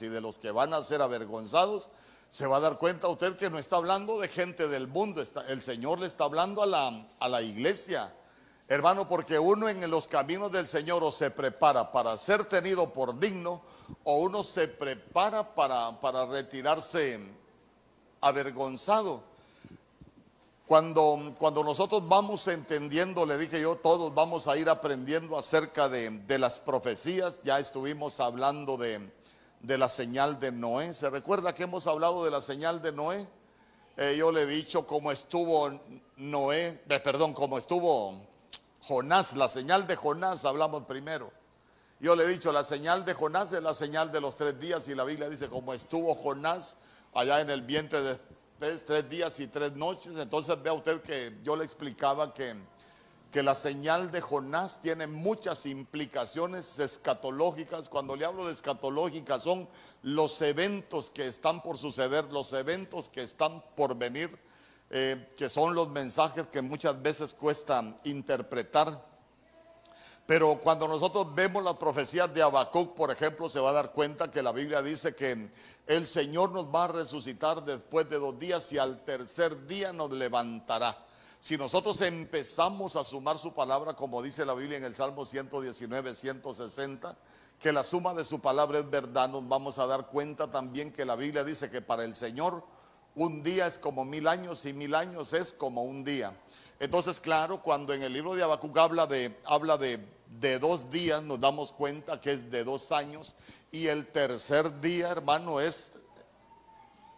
y de los que van a ser avergonzados, se va a dar cuenta usted que no está hablando de gente del mundo, el Señor le está hablando a la, a la iglesia. Hermano, porque uno en los caminos del Señor o se prepara para ser tenido por digno o uno se prepara para, para retirarse avergonzado. Cuando, cuando nosotros vamos entendiendo, le dije yo, todos vamos a ir aprendiendo acerca de, las profecías. Ya estuvimos hablando de, la señal de Noé. ¿Se recuerda que hemos hablado de la señal de Noé? Eh, yo le he dicho cómo estuvo Noé, eh, perdón, cómo estuvo Jonás, la señal de Jonás, hablamos primero. Yo le he dicho, la señal de Jonás es la señal de los tres días y la Biblia dice, como estuvo Jonás allá en el vientre de tres, días y tres noches. Entonces vea usted que yo le explicaba que, que la señal de Jonás tiene muchas implicaciones escatológicas. Cuando le hablo de escatológicas son los eventos que están por suceder, los eventos que están por venir, eh, que son los mensajes que muchas veces cuesta interpretar. Pero cuando nosotros vemos las profecías de Habacuc, por ejemplo, se va a dar cuenta que la Biblia dice que el Señor nos va a resucitar después de dos días y al tercer día nos levantará. Si nosotros empezamos a sumar su palabra, como dice la Biblia en el Salmo 119, 160, que la suma de su palabra es verdad, nos vamos a dar cuenta también que la Biblia dice que para el Señor un día es como mil años y mil años es como un día. Entonces, claro, cuando en el libro de Habacuc habla de, habla de, de dos días, nos damos cuenta que es de dos años y el tercer día, hermano, es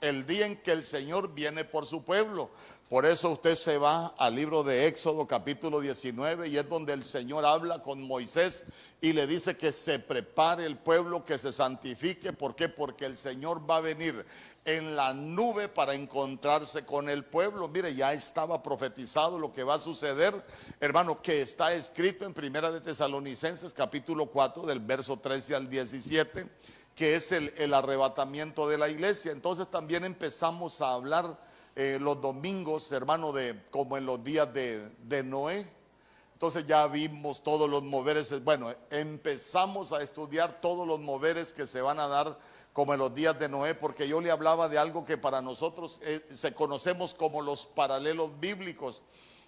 el día en que el Señor viene por su pueblo. Por eso usted se va al libro de Éxodo capítulo 19 y es donde el Señor habla con Moisés y le dice que se prepare el pueblo, que se santifique. ¿Por qué? Porque el Señor va a venir en la nube para encontrarse con el pueblo. Mire, ya estaba profetizado lo que va a suceder, hermano, que está escrito en Primera de Tesalonicenses capítulo 4 del verso 13 al 17, que es el, arrebatamiento de la iglesia. Entonces también empezamos a hablar eh, los domingos, hermano, de como en los días de, de Noé. Entonces ya vimos todos los moveres, bueno, empezamos a estudiar todos los moveres que se van a dar como en los días de Noé, porque yo le hablaba de algo que para nosotros eh, se conocemos como los paralelos bíblicos.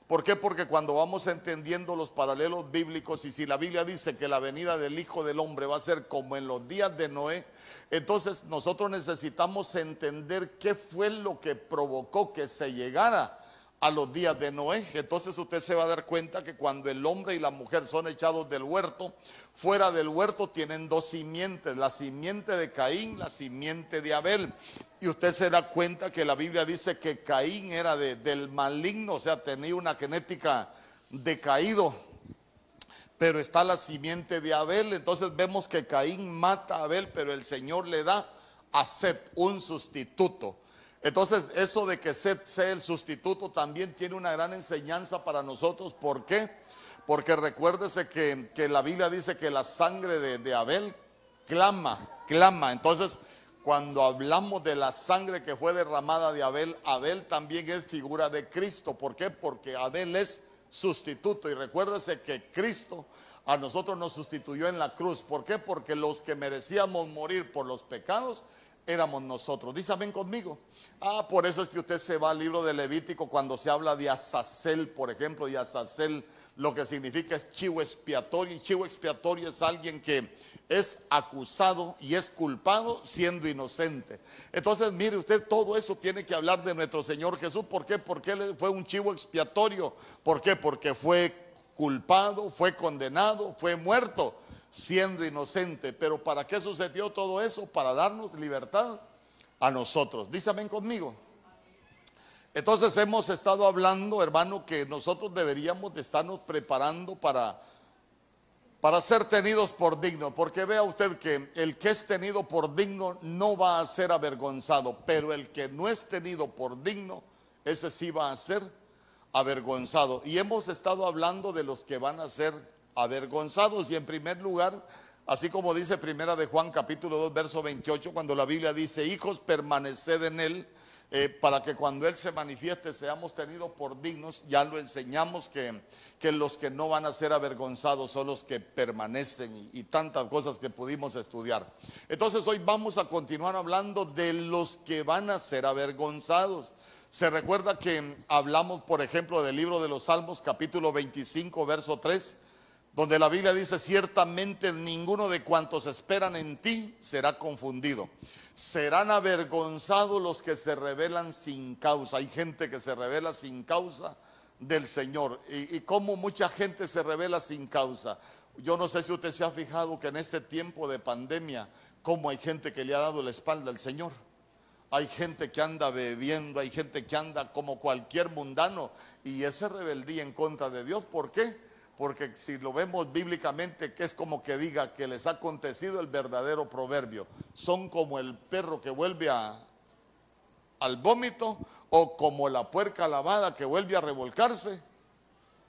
¿Por qué? Porque cuando vamos entendiendo los paralelos bíblicos y si la Biblia dice que la venida del Hijo del Hombre va a ser como en los días de Noé, entonces nosotros necesitamos entender qué fue lo que provocó que se llegara a los días de Noé. Entonces usted se va a dar cuenta que cuando el hombre y la mujer son echados del huerto, fuera del huerto tienen dos simientes, la simiente de Caín, la simiente de Abel. Y usted se da cuenta que la Biblia dice que Caín era del maligno, o sea, tenía una genética decaído. Pero está la simiente de Abel, entonces vemos que Caín mata a Abel, pero el Señor le da a Seth un sustituto. Entonces, eso de que Seth sea el sustituto también tiene una gran enseñanza para nosotros. ¿Por qué? Porque recuérdese que, la Biblia dice que la sangre de, de Abel clama, clama. Entonces, cuando hablamos de la sangre que fue derramada de Abel, Abel también es figura de Cristo. ¿Por qué? Porque Abel es sustituto. Y recuérdese que Cristo a nosotros nos sustituyó en la cruz. ¿Por qué? Porque los que merecíamos morir por los pecados, éramos nosotros. Dice amén conmigo. Ah, por eso es que usted se va al libro de Levítico cuando se habla de Azazel, por ejemplo, y Azazel lo que significa es chivo expiatorio. Y chivo expiatorio es alguien que es acusado y es culpado siendo inocente. Entonces, mire usted, todo eso tiene que hablar de nuestro Señor Jesús. ¿Por qué? Porque Él fue un chivo expiatorio. ¿Por qué? Porque fue culpado, fue condenado, fue muerto siendo inocente. Pero ¿para qué sucedió todo eso? Para darnos libertad a nosotros. Dísame conmigo. Entonces hemos estado hablando, hermano, que nosotros deberíamos de estarnos preparando para, para ser tenidos por digno. Porque vea usted que el que es tenido por digno no va a ser avergonzado, pero el que no es tenido por digno, ese sí va a ser avergonzado. Y hemos estado hablando de los que van a ser avergonzados. Y en primer lugar, así como dice Primera de Juan capítulo 2, verso 28, cuando la Biblia dice, hijos, permaneced en él eh, para que cuando Él se manifieste seamos tenidos por dignos. Ya lo enseñamos que, que los que no van a ser avergonzados son los que permanecen y, y tantas cosas que pudimos estudiar. Entonces hoy vamos a continuar hablando de los que van a ser avergonzados. Se recuerda que hablamos, por ejemplo, del libro de los Salmos, capítulo 25, verso 3, donde la Biblia dice, ciertamente ninguno de cuantos esperan en ti será confundido serán avergonzados los que se rebelan sin causa. Hay gente que se revela sin causa del Señor. Y, como mucha gente se revela sin causa. Yo no sé si usted se ha fijado que en este tiempo de pandemia, como hay gente que le ha dado la espalda al Señor. Hay gente que anda bebiendo, hay gente que anda como cualquier mundano y ese rebeldía en contra de Dios. ¿Por qué? Porque si lo vemos bíblicamente, que es como que diga que les ha acontecido el verdadero proverbio. Son como el perro que vuelve a, al vómito o como la puerca lavada que vuelve a revolcarse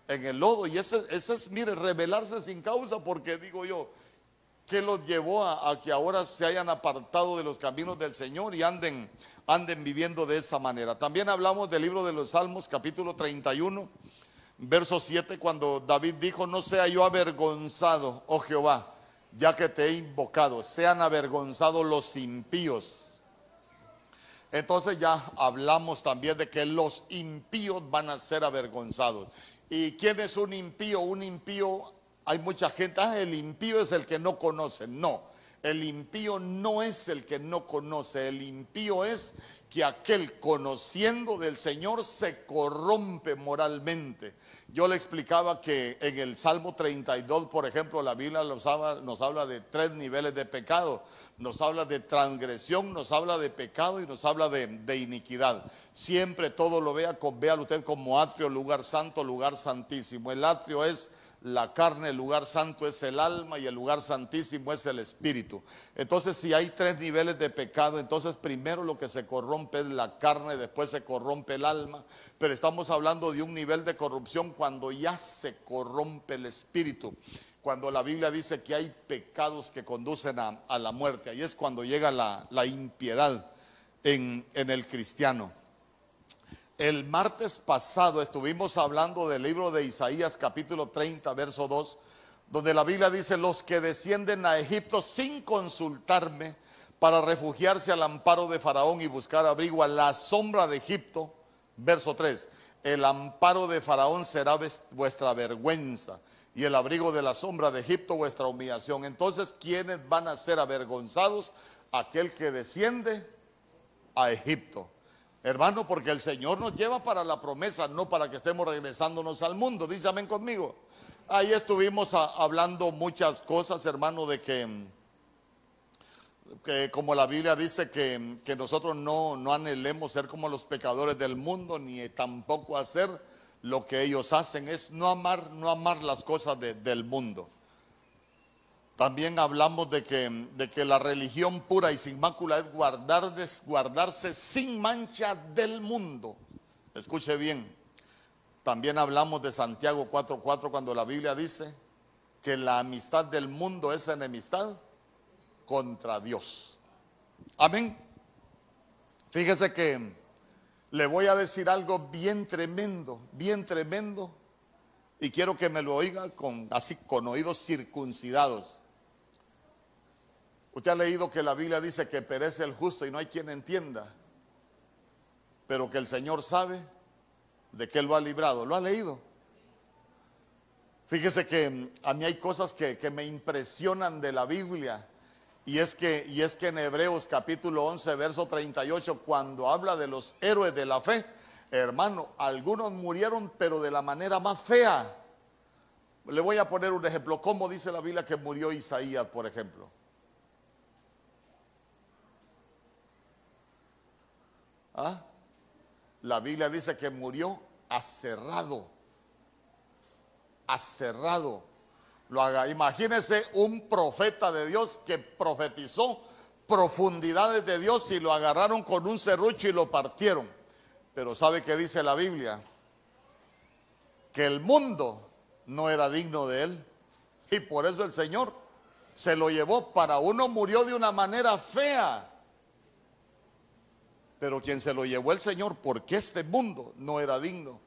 en el lodo. Y ese, es, mire, rebelarse sin causa, porque digo yo, ¿qué los llevó a, a, que ahora se hayan apartado de los caminos del Señor y anden, anden viviendo de esa manera? También hablamos del libro de los Salmos, capítulo 31 verso 7, cuando David dijo, no sea yo avergonzado, oh Jehová, ya que te he invocado, sean avergonzados los impíos. Entonces ya hablamos también de que los impíos van a ser avergonzados. ¿Y quién es un impío? Un impío, hay mucha gente, ah, el impío es el que no conoce. No, el impío no es el que no conoce, el impío es que aquel conociendo del Señor se corrompe moralmente. Yo le explicaba que en el Salmo 32, por ejemplo, la Biblia nos habla, nos habla de tres niveles de pecado. Nos habla de transgresión, nos habla de pecado y nos habla de, de iniquidad. Siempre todo lo vea, vea usted como atrio, lugar santo, lugar santísimo. El atrio es la carne, el lugar santo es el alma y el lugar santísimo es el espíritu. Entonces, si hay tres niveles de pecado, entonces primero lo que se corrompe es la carne, después se corrompe el alma, pero estamos hablando de un nivel de corrupción cuando ya se corrompe el espíritu. Cuando la Biblia dice que hay pecados que conducen a, la muerte, ahí es cuando llega la, impiedad en el cristiano. El martes pasado estuvimos hablando del libro de Isaías capítulo 30, verso 2, donde la Biblia dice, los que descienden a Egipto sin consultarme para refugiarse al amparo de Faraón y buscar abrigo a la sombra de Egipto, verso 3, el amparo de Faraón será vuestra vergüenza y el abrigo de la sombra de Egipto vuestra humillación. Entonces, ¿quiénes van a ser avergonzados? Aquel que desciende a Egipto. Hermano, porque el Señor nos lleva para la promesa, no para que estemos regresándonos al mundo. Amén conmigo. Ahí estuvimos hablando muchas cosas, hermano, de que, que como la Biblia dice que, nosotros no, no, anhelemos ser como los pecadores del mundo, ni tampoco hacer lo que ellos hacen, es no amar, no amar las cosas del mundo. También hablamos de que, de que la religión pura y sin mácula es guardar, guardarse sin mancha del mundo. Escuche bien. También hablamos de Santiago 4:4 cuando la Biblia dice que la amistad del mundo es enemistad contra Dios. Amén. Fíjese que le voy a decir algo bien tremendo, bien tremendo, y quiero que me lo oiga con así con oídos circuncidados. Usted ha leído que la Biblia dice que perece el justo y no hay quien entienda, pero que el Señor sabe de qué lo ha librado. ¿Lo ha leído? Fíjese que a mí hay cosas que, me impresionan de la Biblia. Y es, que, y es que en Hebreos capítulo 11, verso 38, cuando habla de los héroes de la fe, hermano, algunos murieron pero de la manera más fea. Le voy a poner un ejemplo. ¿Cómo dice la Biblia que murió Isaías, por ejemplo? ¿Ah? La Biblia dice que murió aserrado. Aserrado. Lo haga. Imagínese un profeta de Dios que profetizó profundidades de Dios y lo agarraron con un serrucho y lo partieron. Pero ¿sabe qué dice la Biblia? Que el mundo no era digno de él. Y por eso el Señor se lo llevó. Para uno murió de una manera fea Pero quien se lo llevó el Señor, porque este mundo no era digno.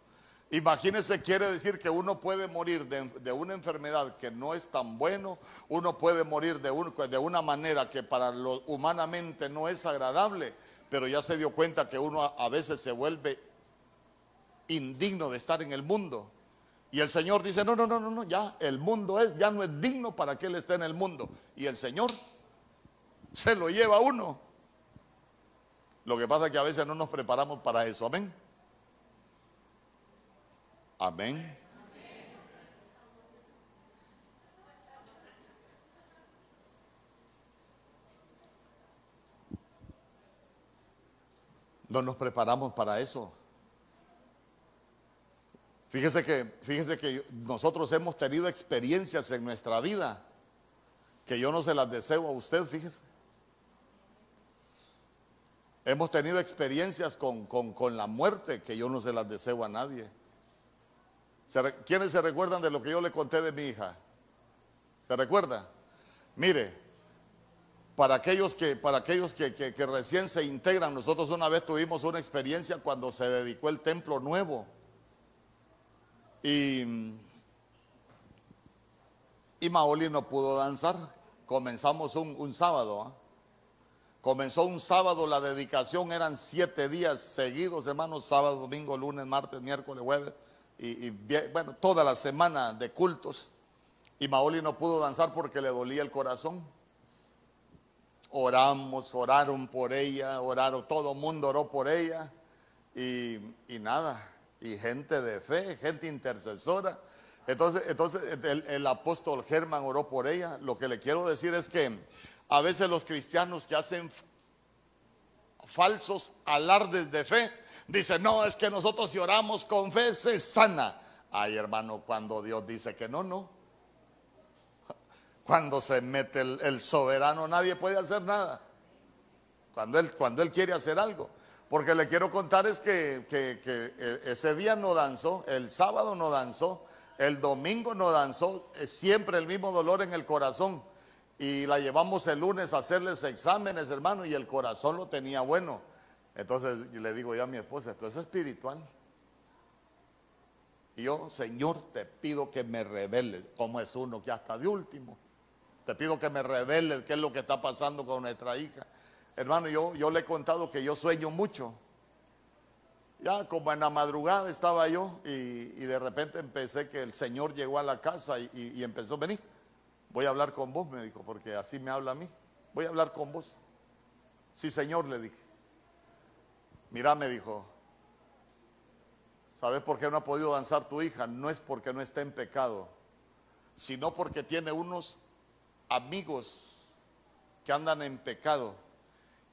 Imagínese, quiere decir que uno puede morir de, una enfermedad que no es tan bueno, uno puede morir de, una manera que para lo humanamente no es agradable, pero ya se dio cuenta que uno a, veces se vuelve indigno de estar en el mundo. Y el Señor dice, no, no, no, no, no, ya el mundo es, ya no es digno para que Él esté en el mundo. Y el Señor se lo lleva a uno. Lo que pasa es que a veces no nos preparamos para eso, amén. Amén. No nos preparamos para eso. Fíjese que, fíjese que nosotros hemos tenido experiencias en nuestra vida que yo no se las deseo a usted, fíjese. Hemos tenido experiencias con, con la muerte que yo no se las deseo a nadie. ¿Quiénes se recuerdan de lo que yo le conté de mi hija? ¿Se recuerda? Mire, para aquellos, que, para aquellos que, recién se integran, nosotros una vez tuvimos una experiencia cuando se dedicó el templo nuevo. Y, y Maoli no pudo danzar. Comenzamos un, sábado. ¿ah? Comenzó un sábado, la dedicación eran siete días seguidos, hermanos, sábado, domingo, lunes, martes, miércoles, jueves y, bueno, toda la semana de cultos. Y Maoli no pudo danzar porque le dolía el corazón. Oramos, oraron por ella, oraron, todo el mundo oró por ella. Y, nada, y gente de fe, gente intercesora. Entonces, entonces el, el apóstol Germán oró por ella. Lo que le quiero decir es que a veces los cristianos que hacen falsos alardes de fe, Dice, no, es que nosotros si oramos con fe se sana. Ay, hermano, cuando Dios dice que no, no. Cuando se mete el, soberano, nadie puede hacer nada. Cuando él, cuando él quiere hacer algo. Porque le quiero contar es que, que, que ese día no danzó, el sábado no danzó, el domingo no danzó, siempre el mismo dolor en el corazón. Y la llevamos el lunes a hacerles exámenes, hermano, y el corazón lo tenía bueno. Entonces le digo yo a mi esposa, esto es espiritual. Y yo, Señor, te pido que me reveles cómo es uno que hasta de último. Te pido que me reveles qué es lo que está pasando con nuestra hija. Hermano, yo, yo le he contado que yo sueño mucho. Ya como en la madrugada estaba yo y, de repente empecé que el Señor llegó a la casa y, y empezó, venir, voy a hablar con vos, me dijo, porque así me habla a mí. Voy a hablar con vos. Sí, Señor, le dije. Mira, me dijo, ¿sabes por qué no ha podido danzar tu hija? No es porque no esté en pecado, sino porque tiene unos amigos que andan en pecado.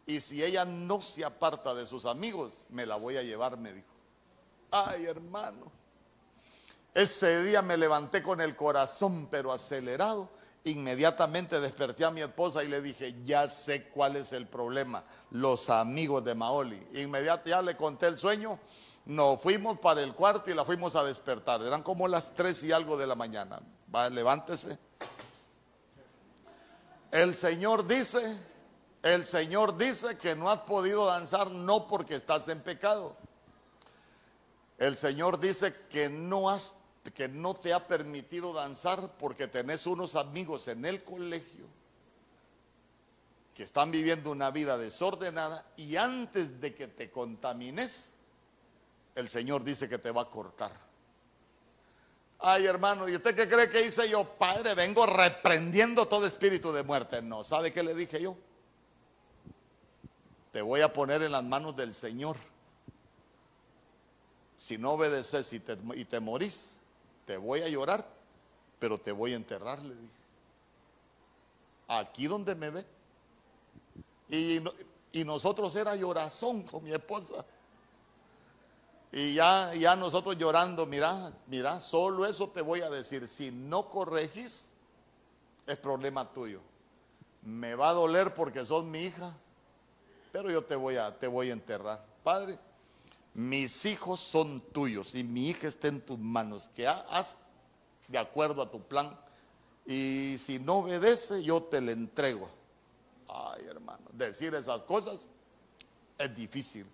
Y si ella no se aparta de sus amigos, me la voy a llevar, me dijo. Ay, hermano. Ese día me levanté con el corazón, pero acelerado, Inmediatamente desperté a mi esposa y le dije, ya sé cuál es el problema, los amigos de Maoli. Inmediatamente ya le conté el sueño, nos fuimos para el cuarto y la fuimos a despertar. Eran como las tres y algo de la mañana. Va, levántese. El Señor dice, el Señor dice que no has podido danzar no porque estás en pecado. El Señor dice que no has que no te ha permitido danzar porque tenés unos amigos en el colegio que están viviendo una vida desordenada y antes de que te contamines, el Señor dice que te va a cortar. Ay, hermano, ¿y usted qué cree que hice yo? Padre, vengo reprendiendo todo espíritu de muerte. No, ¿sabe qué le dije yo? Te voy a poner en las manos del Señor. Si no obedeces y te, y te morís, te voy a llorar, pero te voy a enterrar, le dije. Aquí donde me ve. Y, nosotros era llorazón con mi esposa. Y ya, ya nosotros llorando, mira, mira, solo eso te voy a decir. Si no corregís, es problema tuyo. Me va a doler porque sos mi hija, pero yo te voy a, te voy a enterrar. Padre, mis hijos son tuyos y mi hija está en tus manos, que haz de acuerdo a tu plan. Y si no obedece, yo te le entrego. Ay, hermano, decir esas cosas, es difícil.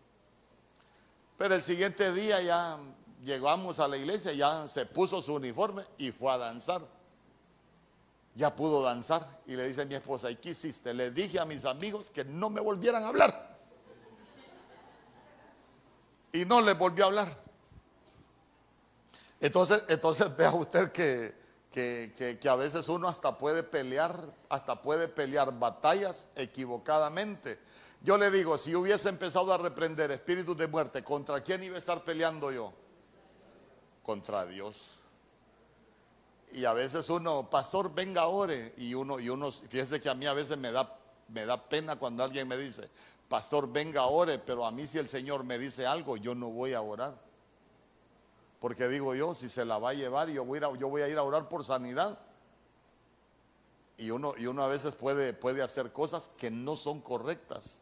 Pero el siguiente día ya llegamos a la iglesia, ya se puso su uniforme y fue a danzar. Ya pudo danzar y le dice a mi esposa, ¿y qué hiciste? Le dije a mis amigos que no me volvieran a hablar. Y no le volvió a hablar. Entonces, entonces vea usted que, que, que, a veces uno hasta puede pelear, hasta puede pelear batallas equivocadamente. Yo le digo, si hubiese empezado a reprender espíritus de muerte, ¿contra quién iba a estar peleando yo? Contra Dios. Y a veces uno, pastor, venga, ore. Y uno, y uno, fíjese que a mí a veces me da, me da pena cuando alguien me dice, pastor, venga, ore, pero a mí si el Señor me dice algo, yo no voy a orar. Porque digo yo, si se la va a llevar, yo voy a a, yo voy a, ir a orar por sanidad. Y uno, y uno a veces puede, puede hacer cosas que no son correctas.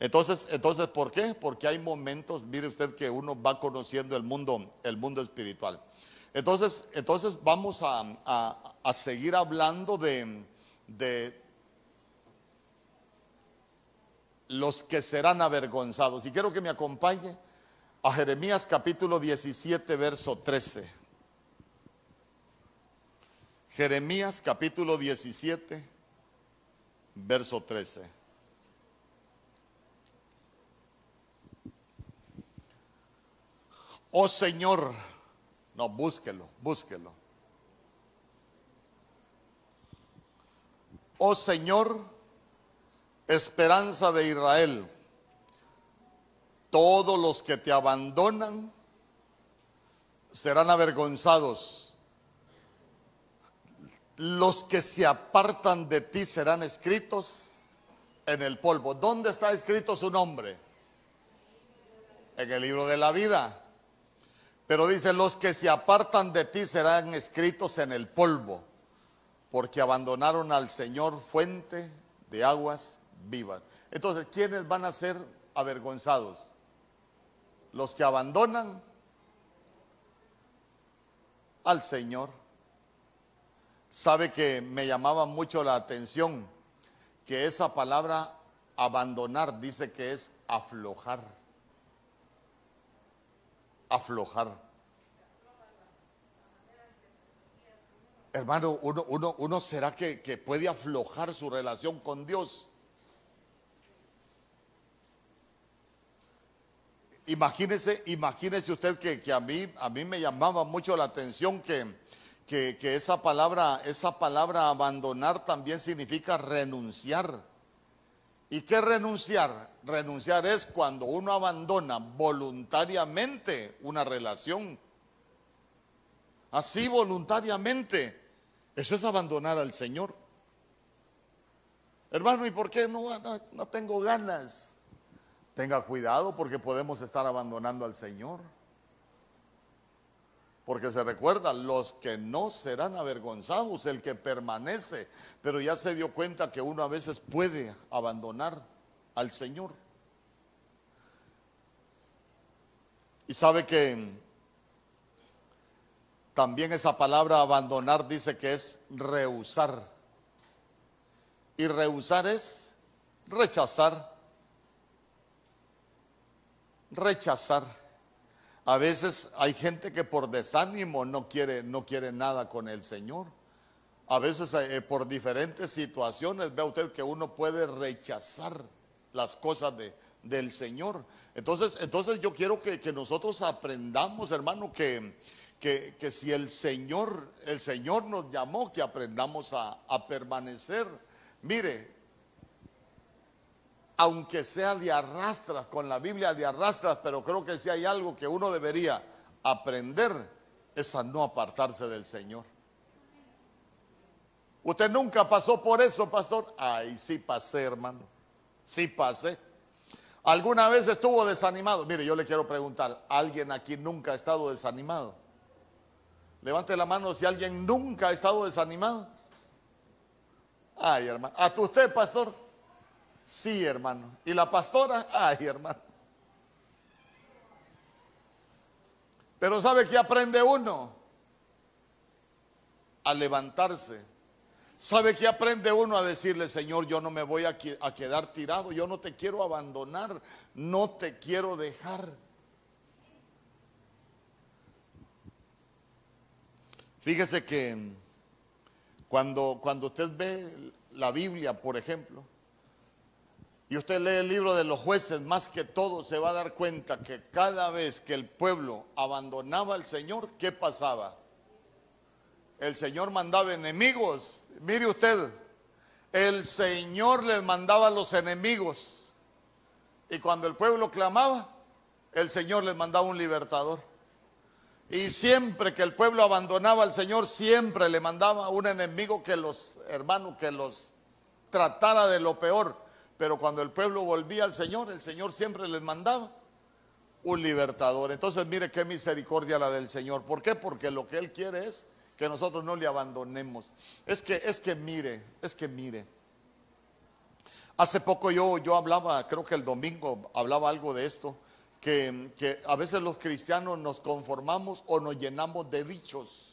Entonces, entonces, ¿por qué? Porque hay momentos, mire usted, que uno va conociendo el mundo, el mundo espiritual. Entonces, entonces vamos a, seguir hablando de, de los que serán avergonzados. Y quiero que me acompañe a Jeremías capítulo 17, verso 13. Jeremías capítulo 17, verso 13. Oh Señor, no, búsquelo, búsquelo. Oh Señor, esperanza de Israel, todos los que te abandonan serán avergonzados. Los que se apartan de ti serán escritos en el polvo. ¿Dónde está escrito su nombre? En el libro de la vida. Pero dice, los que se apartan de ti serán escritos en el polvo, porque abandonaron al Señor fuente de aguas Entonces, ¿quiénes van a ser avergonzados? Los que abandonan al Señor. Sabe que me llamaba mucho la atención que esa palabra abandonar dice que es aflojar aflojar. Hermano, uno, uno, uno será que, puede aflojar su relación con Dios. Imagínese, imagínese usted que, a, mí, a mí me llamaba mucho la atención que, que, esa palabra, esa palabra abandonar también significa renunciar. ¿Y qué renunciar? Renunciar es cuando uno abandona voluntariamente una relación. Así voluntariamente. Eso es abandonar al Señor. Hermano, ¿y por qué no, no, tengo ganas? Tenga cuidado porque podemos estar abandonando al Señor. Porque se recuerda, los que no serán avergonzados, el que permanece, pero ya se dio cuenta que uno a veces puede abandonar al Señor. Y sabe que también esa palabra abandonar dice que es rehusar. Y rehusar es rechazar. Rechazar. A veces hay gente que por desánimo no quiere, no quiere nada con el Señor. A veces eh, por diferentes situaciones ve usted que uno puede rechazar las cosas de, del Señor. Entonces, entonces yo quiero que, nosotros aprendamos, hermano, que, que, que, si el Señor, el Señor nos llamó, que aprendamos a, a permanecer. Mire, aunque sea de arrastras, con la Biblia de arrastras, pero creo que si hay algo que uno debería aprender es a no apartarse del Señor. ¿Usted nunca pasó por eso, pastor? Ay, sí pasé, hermano. Sí pasé. ¿Alguna vez estuvo desanimado? Mire, yo le quiero preguntar, ¿alguien aquí nunca ha estado desanimado? Levante la mano si alguien nunca ha estado desanimado. Ay, hermano. ¿A usted, pastor? Sí, hermano. ¿Y la pastora? Ay, hermano. Pero ¿sabe qué aprende uno? A levantarse. ¿Sabe qué aprende uno a decirle, Señor, yo no me voy a, a quedar tirado, yo no te quiero abandonar, no te quiero dejar? Fíjese que cuando, cuando usted ve la Biblia, por ejemplo, y usted lee el libro de los jueces, más que todo se va a dar cuenta que cada vez que el pueblo abandonaba al Señor, ¿qué pasaba? El Señor mandaba enemigos. Mire usted, el Señor les mandaba a los enemigos. Y cuando el pueblo clamaba, el Señor les mandaba un libertador. Y siempre que el pueblo abandonaba al Señor, siempre le mandaba un enemigo que los hermanos, que los tratara de lo peor. Pero cuando el pueblo volvía al Señor, el Señor siempre les mandaba un libertador. Entonces mire qué misericordia la del Señor. ¿Por qué? Porque lo que Él quiere es que nosotros no le abandonemos. Es que, es que mire, es que mire. Hace poco yo, yo hablaba, creo que el domingo hablaba algo de esto, que, que a veces los cristianos nos conformamos o nos llenamos de dichos.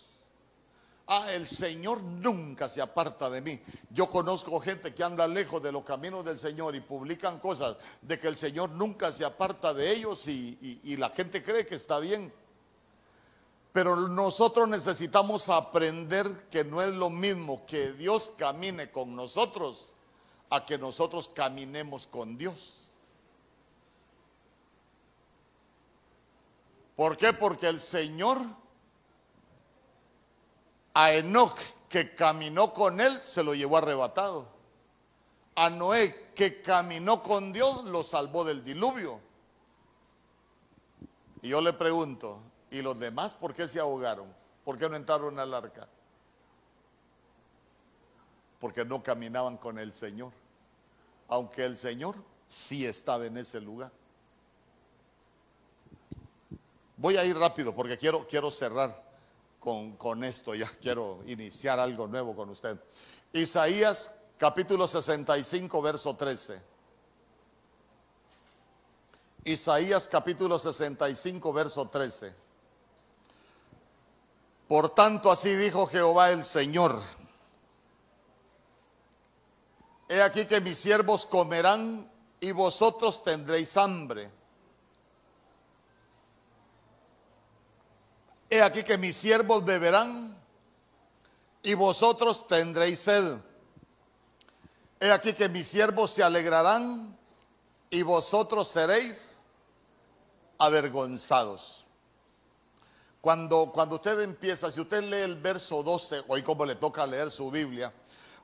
Ah, el Señor nunca se aparta de mí. Yo conozco gente que anda lejos de los caminos del Señor y publican cosas de que el Señor nunca se aparta de ellos y, la gente cree que está bien. Pero nosotros necesitamos aprender que no es lo mismo que Dios camine con nosotros a que nosotros caminemos con Dios. ¿Por qué? Porque el Señor a Enoch, que caminó con él, se lo llevó arrebatado. A Noé, que caminó con Dios, lo salvó del diluvio. Y yo le pregunto, ¿y los demás por qué se ahogaron? ¿Por qué no entraron al arca? Porque no caminaban con el Señor. Aunque el Señor sí estaba en ese lugar. Voy a ir rápido porque quiero, quiero cerrar con, esto, ya quiero iniciar algo nuevo con usted. Isaías capítulo 65, verso 13. Isaías capítulo 65, verso 13. Por tanto, así dijo Jehová el Señor. He aquí que mis siervos comerán y vosotros tendréis hambre. He aquí que mis siervos beberán y vosotros tendréis sed. He aquí que mis siervos se alegrarán y vosotros seréis avergonzados. Cuando, cuando usted empieza, si usted lee el verso 12, hoy como le toca leer su Biblia,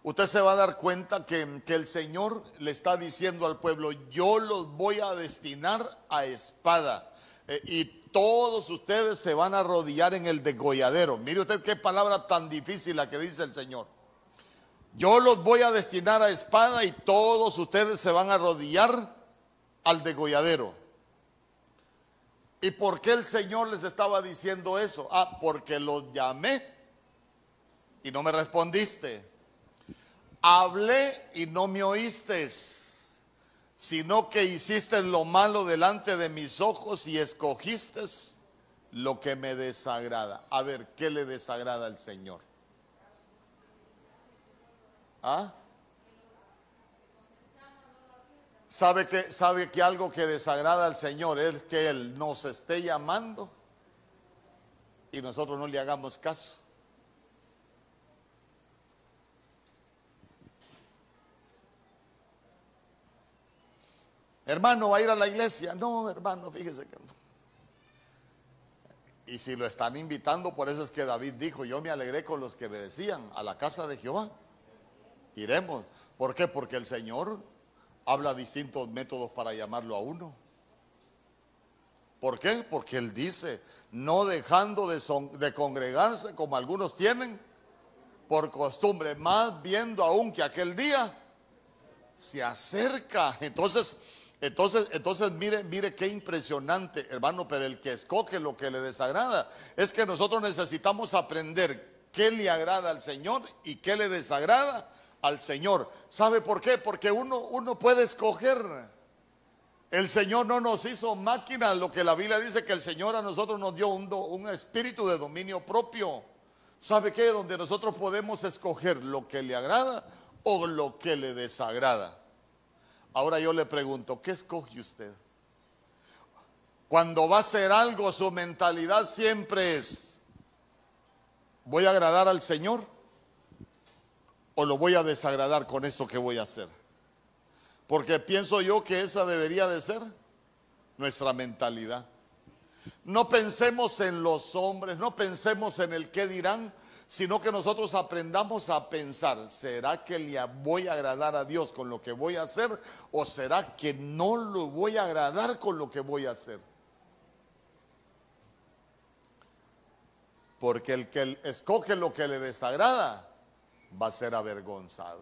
usted se va a dar cuenta que, que, el Señor le está diciendo al pueblo, yo los voy a destinar a espada. Eh, y todos ustedes se van a arrodillar en el degolladero. Mire usted qué palabra tan difícil la que dice el Señor. Yo los voy a destinar a espada y todos ustedes se van a arrodillar al degolladero. ¿Y por qué el Señor les estaba diciendo eso? Ah, porque los llamé y no me respondiste. Hablé y no me oísteis sino que hiciste lo malo delante de mis ojos y escogiste lo que me desagrada. A ver, ¿qué le desagrada al Señor? ¿Ah? ¿Sabe que, ¿Sabe que algo que desagrada al Señor es que Él nos esté llamando y nosotros no le hagamos caso? Hermano, ¿va a ir a la iglesia? No, hermano, fíjese que no. Y si lo están invitando, por eso es que David dijo, yo me alegré con los que me decían, a la casa de Jehová. Iremos. ¿Por qué? Porque el Señor habla distintos métodos para llamarlo a uno. ¿Por qué? Porque Él dice, no dejando de, de congregarse como algunos tienen por costumbre, más viendo aún que aquel día se acerca. Entonces, entonces, entonces mire, mire qué impresionante, hermano, pero el que escoge lo que le desagrada es que nosotros necesitamos aprender qué le agrada al Señor y qué le desagrada al Señor. ¿Sabe por qué? Porque uno, uno puede escoger. El Señor no nos hizo máquinas, lo que la Biblia dice que el Señor a nosotros nos dio un, un espíritu de dominio propio. ¿Sabe qué? Donde nosotros podemos escoger lo que le agrada o lo que le desagrada. Ahora yo le pregunto, ¿qué escoge usted? Cuando va a hacer algo, su mentalidad siempre es, ¿voy a agradar al Señor o lo voy a desagradar con esto que voy a hacer? Porque pienso yo que esa debería de ser nuestra mentalidad. No pensemos en los hombres, no pensemos en el qué dirán, sino que nosotros aprendamos a pensar, ¿será que le voy a agradar a Dios con lo que voy a hacer o será que no lo voy a agradar con lo que voy a hacer? Porque el que escoge lo que le desagrada va a ser avergonzado.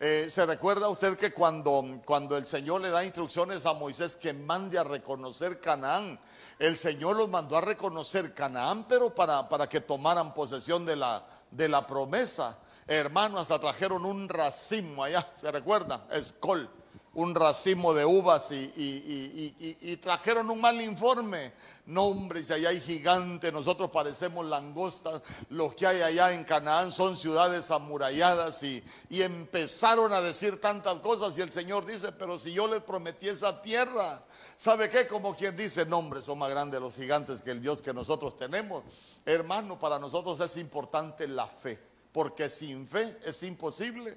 Eh, ¿Se recuerda usted que cuando, cuando el Señor le da instrucciones a Moisés que mande a reconocer Canaán, el Señor los mandó a reconocer Canaán, pero para, para que tomaran posesión de la, de la promesa. Hermano, hasta trajeron un racimo allá, ¿se recuerda? Escol un racimo de uvas y, trajeron un mal informe. No, hombre, si allá hay gigantes, nosotros parecemos langostas, los que hay allá en Canaán son ciudades amuralladas y, empezaron a decir tantas cosas y el Señor dice, pero si yo les prometí esa tierra, ¿sabe qué? Como quien dice, no, hombre, son más grandes los gigantes que el Dios que nosotros tenemos. Hermano, para nosotros es importante la fe, porque sin fe es imposible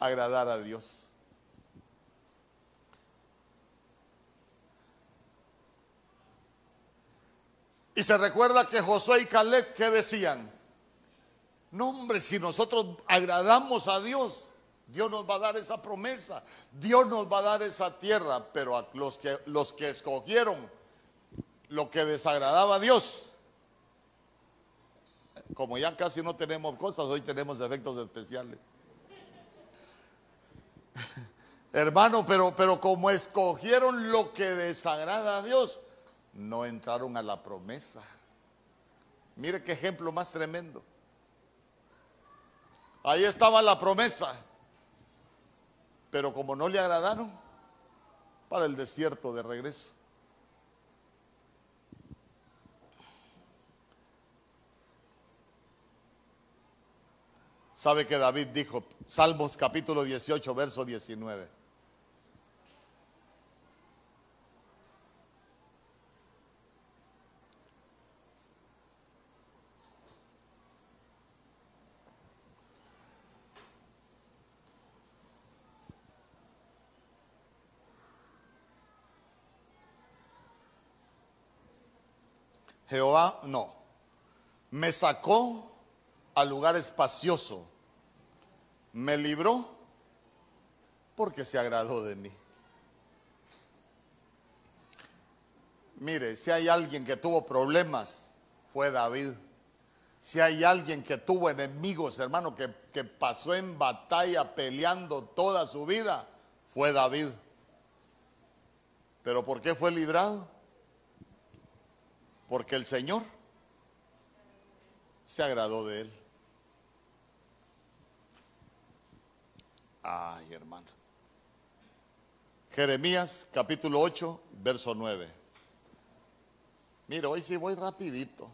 agradar a Dios. Y se recuerda que Josué y Caleb, ¿qué decían? No, hombre, si nosotros agradamos a Dios, Dios nos va a dar esa promesa, Dios nos va a dar esa tierra, pero a los que, los que escogieron lo que desagradaba a Dios, como ya casi no tenemos cosas, hoy tenemos efectos especiales. Hermano, pero, pero como escogieron lo que desagrada a Dios, no entraron a la promesa. Mire qué ejemplo más tremendo. Ahí estaba la promesa, pero como no le agradaron, para el desierto de regreso. ¿Sabe que David dijo? Salmos capítulo 18, verso 19. Jehová no. Me sacó al lugar espacioso. Me libró porque se agradó de mí. Mire, si hay alguien que tuvo problemas, fue David. Si hay alguien que tuvo enemigos, hermano, que, que pasó en batalla peleando toda su vida, fue David. ¿Pero por qué fue librado? Porque el Señor se agradó de él. Ay, hermano. Jeremías capítulo 8, verso 9. Mira, hoy sí voy rapidito.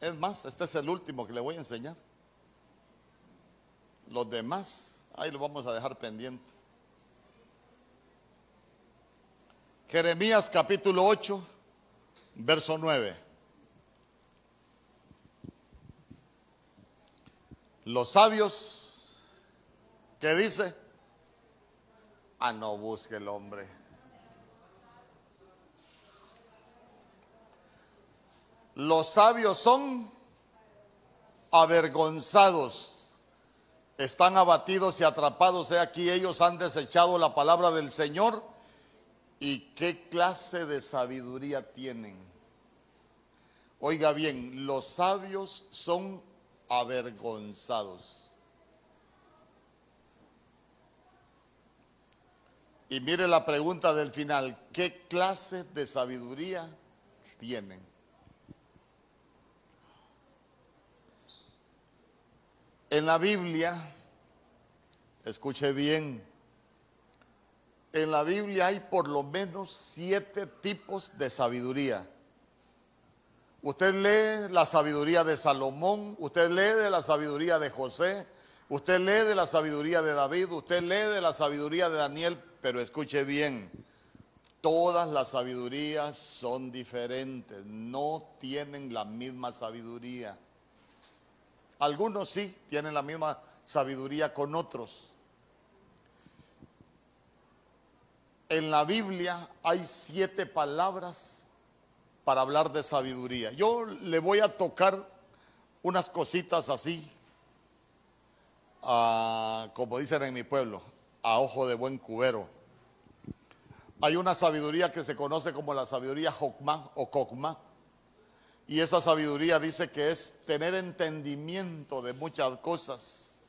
Es más, este es el último que le voy a enseñar. Los demás, ahí lo vamos a dejar pendientes. Jeremías capítulo 8, verso 9. Los sabios, ¿qué dice? Ah, no busque el hombre. Los sabios son avergonzados, están abatidos y atrapados. He aquí ellos han desechado la palabra del Señor ¿Y qué clase de sabiduría tienen? Oiga bien, los sabios son avergonzados. Y mire la pregunta del final, ¿qué clase de sabiduría tienen? En la Biblia, escuche bien, En la Biblia hay por lo menos siete tipos de sabiduría. Usted lee la sabiduría de Salomón, usted lee de la sabiduría de José, usted lee de la sabiduría de David, usted lee de la sabiduría de Daniel, pero escuche bien, todas las sabidurías son diferentes, no tienen la misma sabiduría. Algunos sí tienen la misma sabiduría con otros. En la Biblia hay siete palabras para hablar de sabiduría. Yo le voy a tocar unas cositas así, como dicen en mi pueblo, a ojo de buen cubero. Hay una sabiduría que se conoce como la sabiduría Jokma o Kokma. Y esa sabiduría dice que es tener entendimiento de muchas cosas.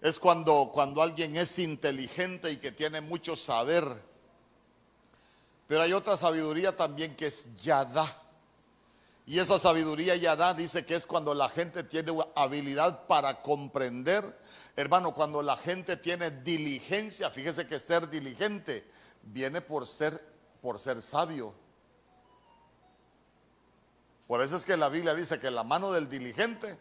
Es cuando, cuando alguien es inteligente y que tiene mucho saber pero hay otra sabiduría también que es Yadá. Y esa sabiduría Yadá dice que es cuando la gente tiene habilidad para comprender. Hermano, cuando la gente tiene diligencia, fíjese que ser diligente viene por ser, por ser sabio. Por eso es que la Biblia dice que la mano del diligente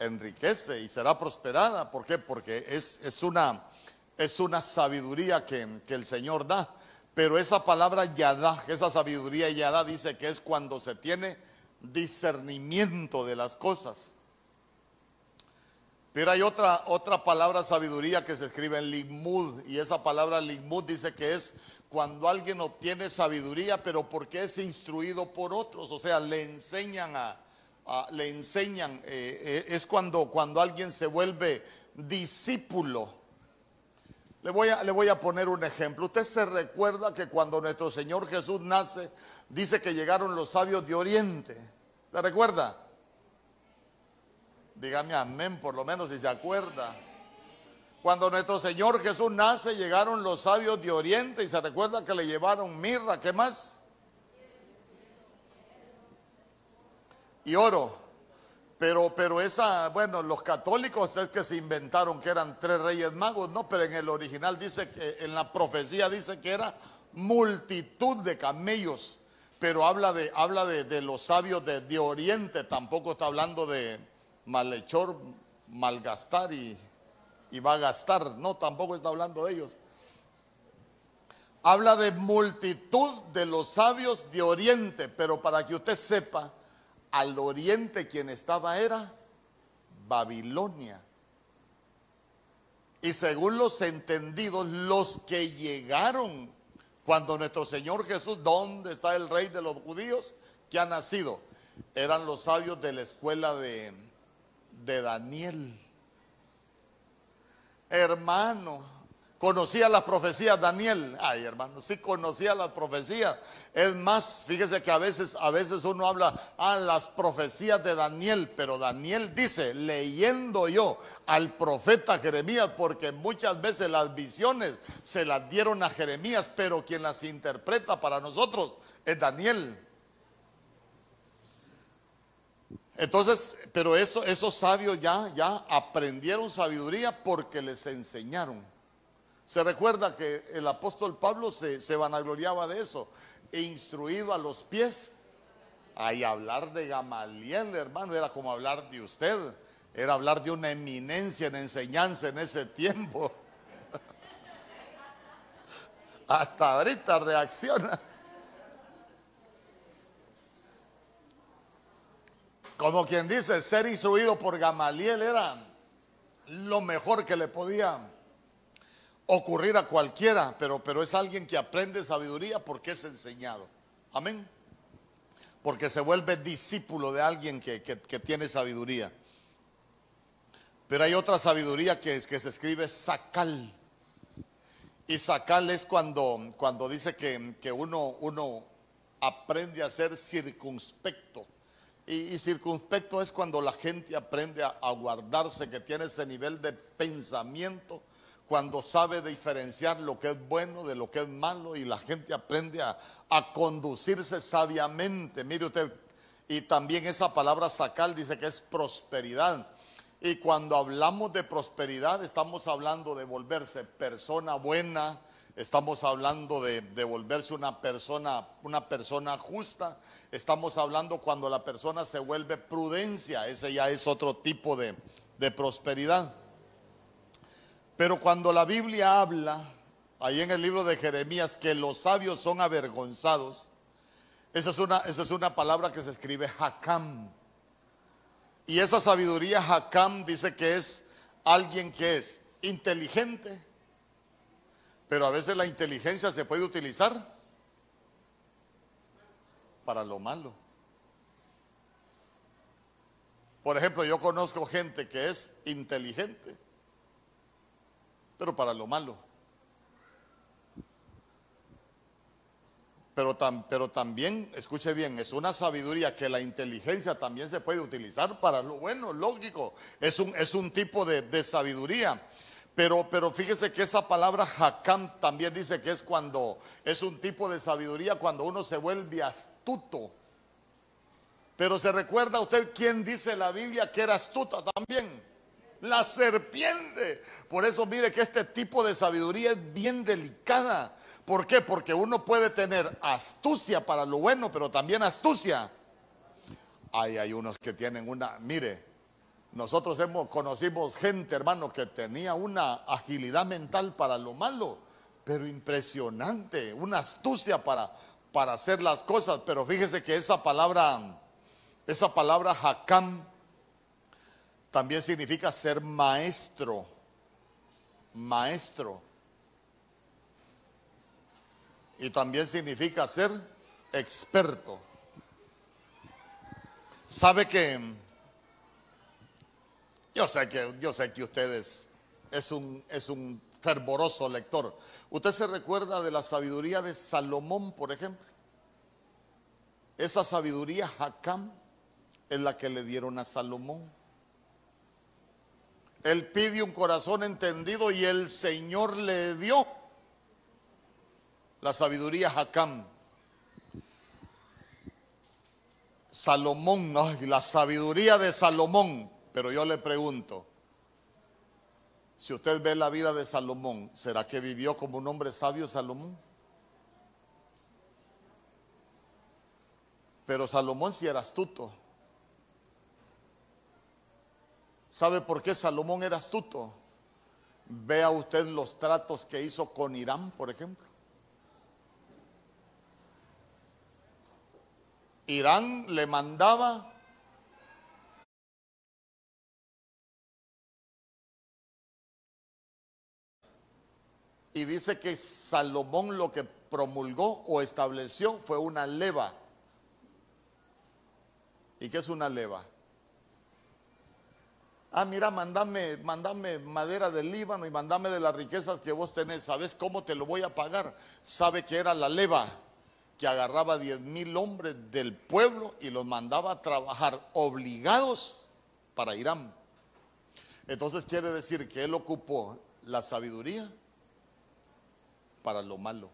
enriquece y será prosperada. ¿Por qué? Porque es, es una es una sabiduría que, el Señor da. Pero esa palabra yada, esa sabiduría yada dice que es cuando se tiene discernimiento de las cosas. Pero hay otra, otra palabra sabiduría que se escribe en Ligmud y esa palabra Ligmud dice que es cuando alguien obtiene sabiduría, pero porque es instruido por otros, o sea, le enseñan a, le enseñan, eh, eh, es cuando, cuando alguien se vuelve discípulo le voy, a, le voy a poner un ejemplo. Usted se recuerda que cuando nuestro Señor Jesús nace, dice que llegaron los sabios de Oriente. ¿Se recuerda? Dígame amén, por lo menos si se acuerda. Cuando nuestro Señor Jesús nace, llegaron los sabios de Oriente y se recuerda que le llevaron mirra, ¿qué más? Y oro. Pero, pero esa, bueno, los católicos es que se inventaron que eran tres reyes magos, no, pero en el original dice que, en la profecía dice que era multitud de camellos, pero habla de, habla de, los sabios de, Oriente, tampoco está hablando de malhechor, malgastar y, y va a gastar, no, tampoco está hablando de ellos. Habla de multitud de los sabios de Oriente, pero para que usted sepa, al oriente quien estaba era Babilonia. Y según los entendidos, los que llegaron cuando nuestro Señor Jesús, ¿dónde está el rey de los judíos? Que ha nacido. Eran los sabios de la escuela de, de Daniel. Hermano, Conocía las profecías Daniel. Ay, hermano, sí conocía las profecías. Es más, fíjese que a veces, a veces uno habla, ah, las profecías de Daniel, pero Daniel dice, leyendo yo al profeta Jeremías, porque muchas veces las visiones se las dieron a Jeremías, pero quien las interpreta para nosotros es Daniel. Entonces, pero eso, esos sabios ya, ya aprendieron sabiduría porque les enseñaron. Se recuerda que el apóstol Pablo se, vanagloriaba de eso, e instruido a los pies. Ahí hablar de Gamaliel, hermano, era como hablar de usted, era hablar de una eminencia en enseñanza en ese tiempo. Hasta ahorita reacciona. Como quien dice, ser instruido por Gamaliel era lo mejor que le podía ocurrir a cualquiera, pero, pero es alguien que aprende sabiduría porque es enseñado. Amén. Porque se vuelve discípulo de alguien que, tiene sabiduría. Pero hay otra sabiduría que, que se escribe sacal. Y sacal es cuando, cuando dice que, uno, uno aprende a ser circunspecto. Y, circunspecto es cuando la gente aprende a, a guardarse, que tiene ese nivel de pensamiento cuando sabe diferenciar lo que es bueno de lo que es malo y la gente aprende a, conducirse sabiamente. Mire usted, y también esa palabra sacal dice que es prosperidad. Y cuando hablamos de prosperidad, estamos hablando de volverse persona buena, estamos hablando de, volverse una persona, una persona justa, estamos hablando cuando la persona se vuelve prudencia, ese ya es otro tipo de prosperidad. Pero cuando la Biblia habla, ahí en el libro de Jeremías, que los sabios son avergonzados, esa es una, esa es una palabra que se escribe Hakam. Y esa sabiduría Hakam dice que es alguien que es inteligente, pero a veces la inteligencia se puede utilizar para lo malo. Por ejemplo, yo conozco gente que es inteligente, pero para lo malo. Pero, pero, también, escuche bien, es una sabiduría que la inteligencia también se puede utilizar para lo bueno, lógico. Es un, es un tipo de, de sabiduría. Pero, pero fíjese que esa palabra hakam también dice que es cuando es un tipo de sabiduría cuando uno se vuelve astuto. Pero se recuerda usted quién dice la Biblia que era astuta también. La serpiente. Por eso mire que este tipo de sabiduría es bien delicada. ¿Por qué? Porque uno puede tener astucia para lo bueno, pero también astucia. Ay, hay unos que tienen una, mire, nosotros hemos, conocimos gente, hermano, que tenía una agilidad mental para lo malo, pero impresionante, una astucia para, para hacer las cosas. Pero fíjese que esa palabra, esa palabra hakam, también significa ser maestro, maestro. Y también significa ser experto. ¿Sabe que yo sé que, yo sé que es un, es un fervoroso lector. ¿Usted se recuerda de la sabiduría de Salomón, por ejemplo? Esa sabiduría Hakam es la que le dieron a Salomón. Él pide un corazón entendido y el Señor le dio la sabiduría Hakam. Salomón, ay, la sabiduría de Salomón pero yo le pregunto, si usted ve la vida de Salomón, ¿será que vivió como un hombre sabio Salomón? Pero Salomón sí era astuto. ¿Sabe por qué Salomón era astuto? Vea usted los tratos que hizo con Irán, por ejemplo. Irán le mandaba Y dice que Salomón lo que promulgó o estableció fue una leva. ¿Y qué es una leva? Ah, mira, mandame, mandame madera del Líbano y mandame de las riquezas que vos tenés. ¿Sabes cómo te lo voy a pagar? Sabe que era la leva que agarraba diez mil hombres del pueblo y los mandaba a trabajar obligados para Irán. Entonces quiere decir que él ocupó la sabiduría para lo malo.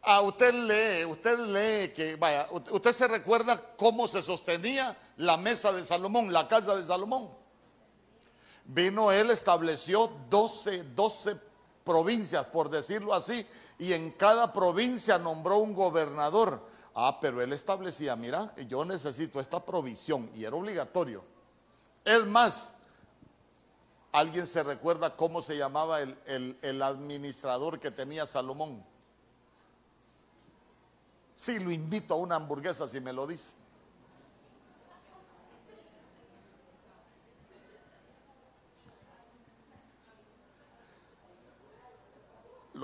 Ah, usted lee, usted lee que, vaya, usted se recuerda cómo se sostenía la mesa de Salomón, la casa de Salomón. Vino él, estableció 12, 12 provincias, por decirlo así, y en cada provincia nombró un gobernador. Ah, pero él establecía, mira, yo necesito esta provisión, y era obligatorio. Es más, ¿Alguien se recuerda cómo se llamaba el, administrador que tenía Salomón? Sí, lo invito a una hamburguesa si me lo dice.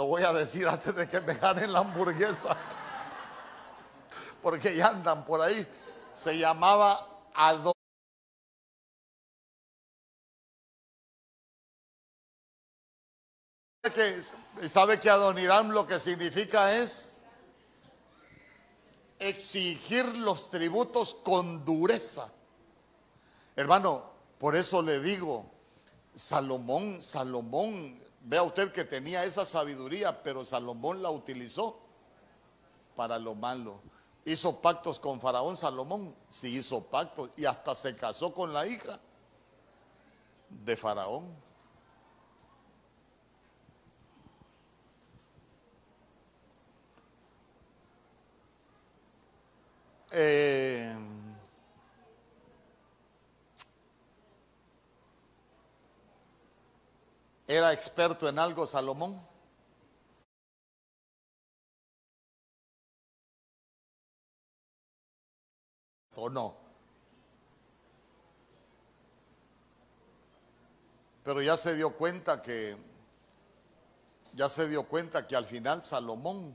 Lo voy a decir antes de que me ganen la hamburguesa. Porque ya andan por ahí. Se llamaba que, sabe que Adoniram lo que significa es exigir los tributos con dureza. Hermano, por eso le digo, Salomón, Salomón, vea usted que tenía esa sabiduría, pero Salomón la utilizó para lo malo. Hizo pactos con Faraón Salomón, sí hizo pactos y hasta se casó con la hija de Faraón. Eh, ¿Era experto en algo Salomón? ¿O no? Pero ya se dio cuenta que, ya se dio cuenta que al final Salomón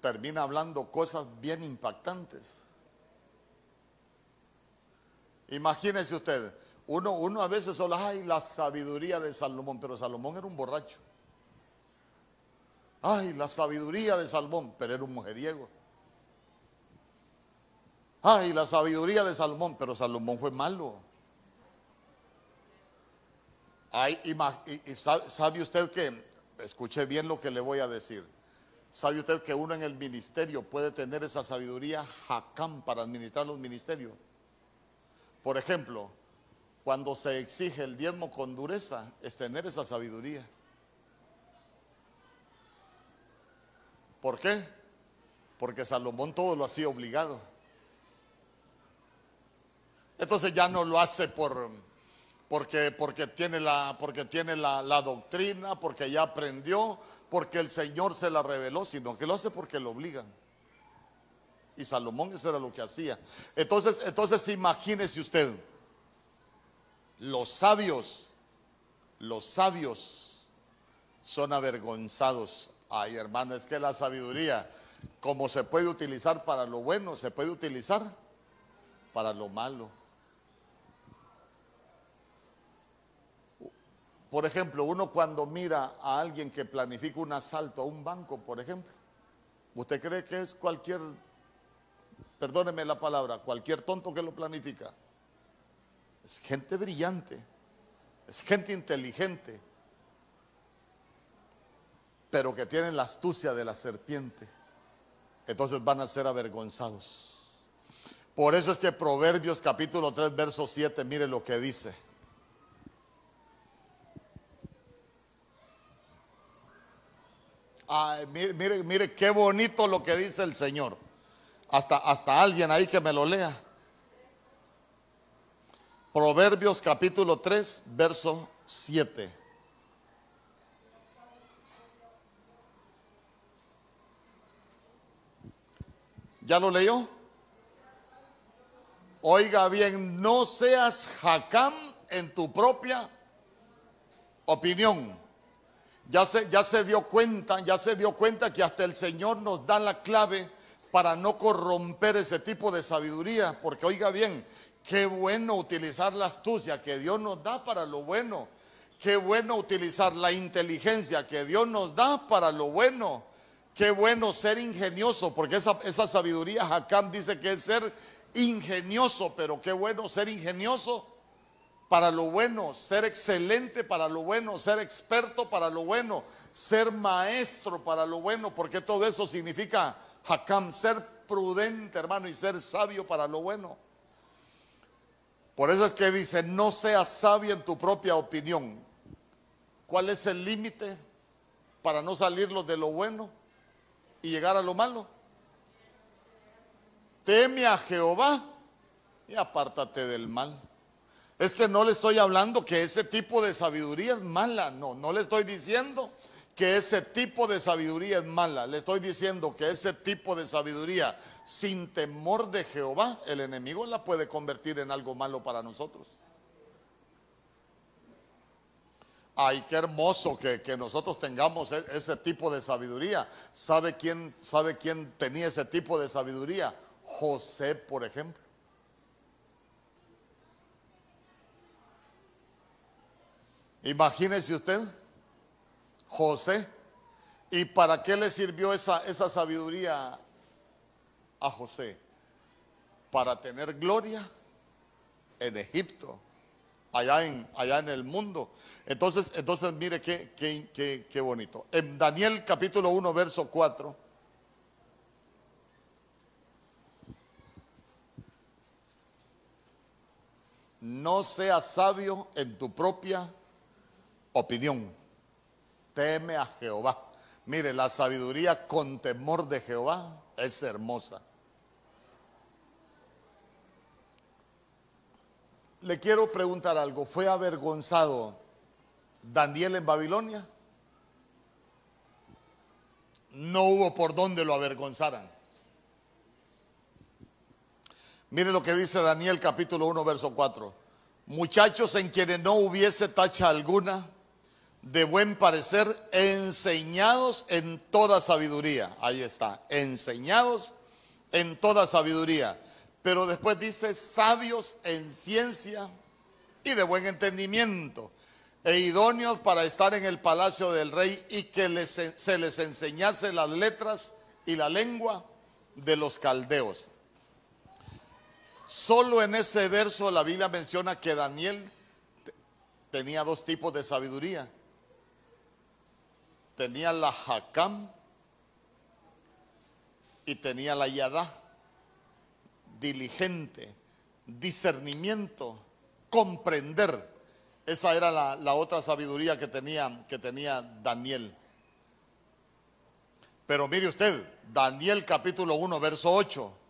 termina hablando cosas bien impactantes. Imagínese usted, uno, uno a veces solo, ay, la sabiduría de Salomón, pero Salomón era un borracho. Ay, la sabiduría de Salomón, pero era un mujeriego. Ay, la sabiduría de Salomón, pero Salomón fue malo. Ay, y, sabe usted que, escuche bien lo que le voy a decir. ¿Sabe usted que uno en el ministerio puede tener esa sabiduría jacán para administrar los ministerios? Por ejemplo, cuando se exige el diezmo con dureza, es tener esa sabiduría. ¿Por qué? Porque Salomón todo lo hacía obligado. Entonces ya no lo hace por porque, porque tiene, la, porque tiene la, la, doctrina, porque ya aprendió, porque el Señor se la reveló, sino que lo hace porque lo obligan. Y Salomón eso era lo que hacía. Entonces, entonces imagínese usted, los sabios, los sabios son avergonzados. Ay, hermano, es que la sabiduría, como se puede utilizar para lo bueno, se puede utilizar para lo malo. Por ejemplo, uno cuando mira a alguien que planifica un asalto a un banco, por ejemplo, ¿usted cree que es cualquier, perdóneme la palabra, cualquier tonto que lo planifica? Es gente brillante, es gente inteligente, pero que tienen la astucia de la serpiente. Entonces van a ser avergonzados. Por eso es que Proverbios capítulo 3, verso 7, mire lo que dice. mire, mire, qué bonito lo que dice el Señor. Hasta, hasta alguien ahí que me lo lea. Proverbios capítulo 3, verso 7. ¿Ya lo leyó? Oiga bien, no seas jacam en tu propia opinión ya se, ya se dio cuenta, ya se dio cuenta que hasta el Señor nos da la clave para no corromper ese tipo de sabiduría. Porque oiga bien, qué bueno utilizar la astucia que Dios nos da para lo bueno. Qué bueno utilizar la inteligencia que Dios nos da para lo bueno. Qué bueno ser ingenioso, porque esa, esa sabiduría, Jacán dice que es ser ingenioso, pero qué bueno ser ingenioso para lo bueno, ser excelente para lo bueno, ser experto para lo bueno, ser maestro para lo bueno, porque todo eso significa hakam, ser prudente, hermano, y ser sabio para lo bueno. Por eso es que dice, no seas sabio en tu propia opinión. ¿Cuál es el límite para no salirlo de lo bueno y llegar a lo malo? Teme a Jehová y apártate del mal. Es que no le estoy hablando que ese tipo de sabiduría es mala, no, no le estoy diciendo que ese tipo de sabiduría es mala, le estoy diciendo que ese tipo de sabiduría sin temor de Jehová, el enemigo la puede convertir en algo malo para nosotros. Ay, qué hermoso que, que, nosotros tengamos e, ese tipo de sabiduría. ¿Sabe quién, ¿Sabe quién tenía ese tipo de sabiduría? José, por ejemplo. Imagínese usted, José, ¿y para qué le sirvió esa, esa sabiduría a José? Para tener gloria en Egipto, allá en, allá en el mundo. Entonces, entonces mire qué, qué, qué bonito. En Daniel capítulo 1, verso 4. no seas sabio en tu propia opinión. Teme a Jehová. Mire, la sabiduría con temor de Jehová es hermosa. Le quiero preguntar algo. ¿Fue avergonzado Daniel en Babilonia? No hubo por donde lo avergonzaran. Mire lo que dice Daniel capítulo 1, verso 4. Muchachos en quienes no hubiese tacha alguna, de buen parecer, enseñados en toda sabiduría. Ahí está, enseñados en toda sabiduría. Pero después dice sabios en ciencia y de buen entendimiento, e idóneos para estar en el palacio del rey y que se les enseñase las letras y la lengua de los caldeos. Solo en ese verso la Biblia menciona que Daniel tenía dos tipos de sabiduría. Tenía la Hakam y tenía la Yadá. Diligente, discernimiento, comprender. Esa era la, la, otra sabiduría que tenía, que tenía Daniel. Pero mire usted, Daniel capítulo 1, verso 8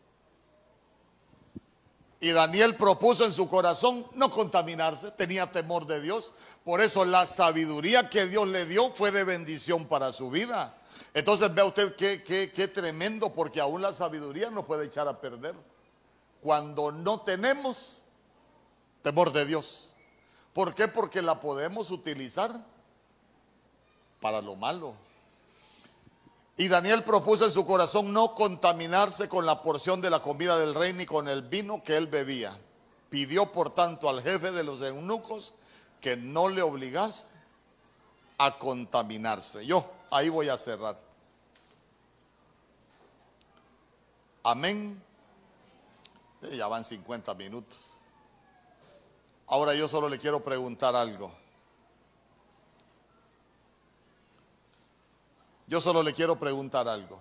y Daniel propuso en su corazón no contaminarse, tenía temor de Dios. Por eso la sabiduría que Dios le dio fue de bendición para su vida. Entonces vea usted qué, qué, qué tremendo, porque aún la sabiduría nos puede echar a perder. Cuando no tenemos temor de Dios. ¿Por qué? Porque la podemos utilizar para lo malo. Y Daniel propuso en su corazón no contaminarse con la porción de la comida del rey ni con el vino que él bebía. Pidió por tanto al jefe de los eunucos que no le obligase a contaminarse. Yo ahí voy a cerrar. Amén. Ya van 50 minutos. Ahora yo solo le quiero preguntar algo. Yo solo le quiero preguntar algo.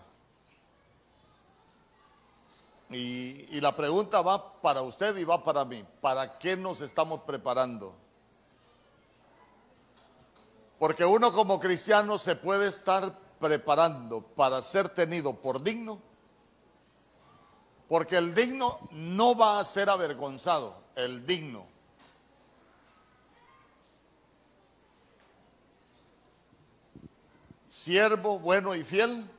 Y, la pregunta va para usted y va para mí. ¿Para qué nos estamos preparando? Porque uno como cristiano se puede estar preparando para ser tenido por digno. Porque el digno no va a ser avergonzado. El digno siervo bueno y fiel,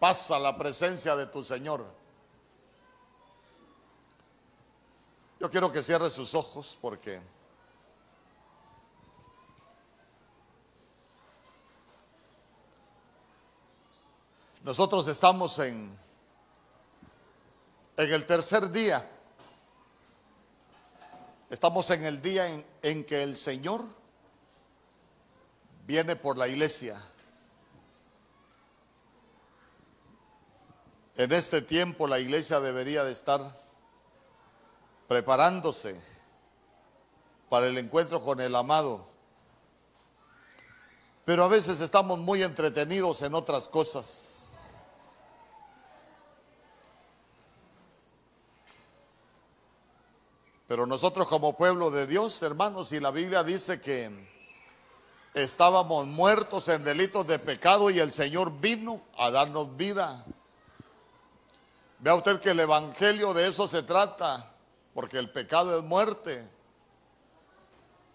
pasa la presencia de tu Señor. Yo quiero que cierre sus ojos porque nosotros estamos en, en el tercer día. Estamos en el día en, en que el Señor viene por la iglesia. En este tiempo la iglesia debería de estar preparándose para el encuentro con el amado. Pero a veces estamos muy entretenidos en otras cosas. Pero nosotros como pueblo de Dios, hermanos, y la Biblia dice que estábamos muertos en delitos de pecado y el Señor vino a darnos vida. Vea usted que el Evangelio de eso se trata, porque el pecado es muerte.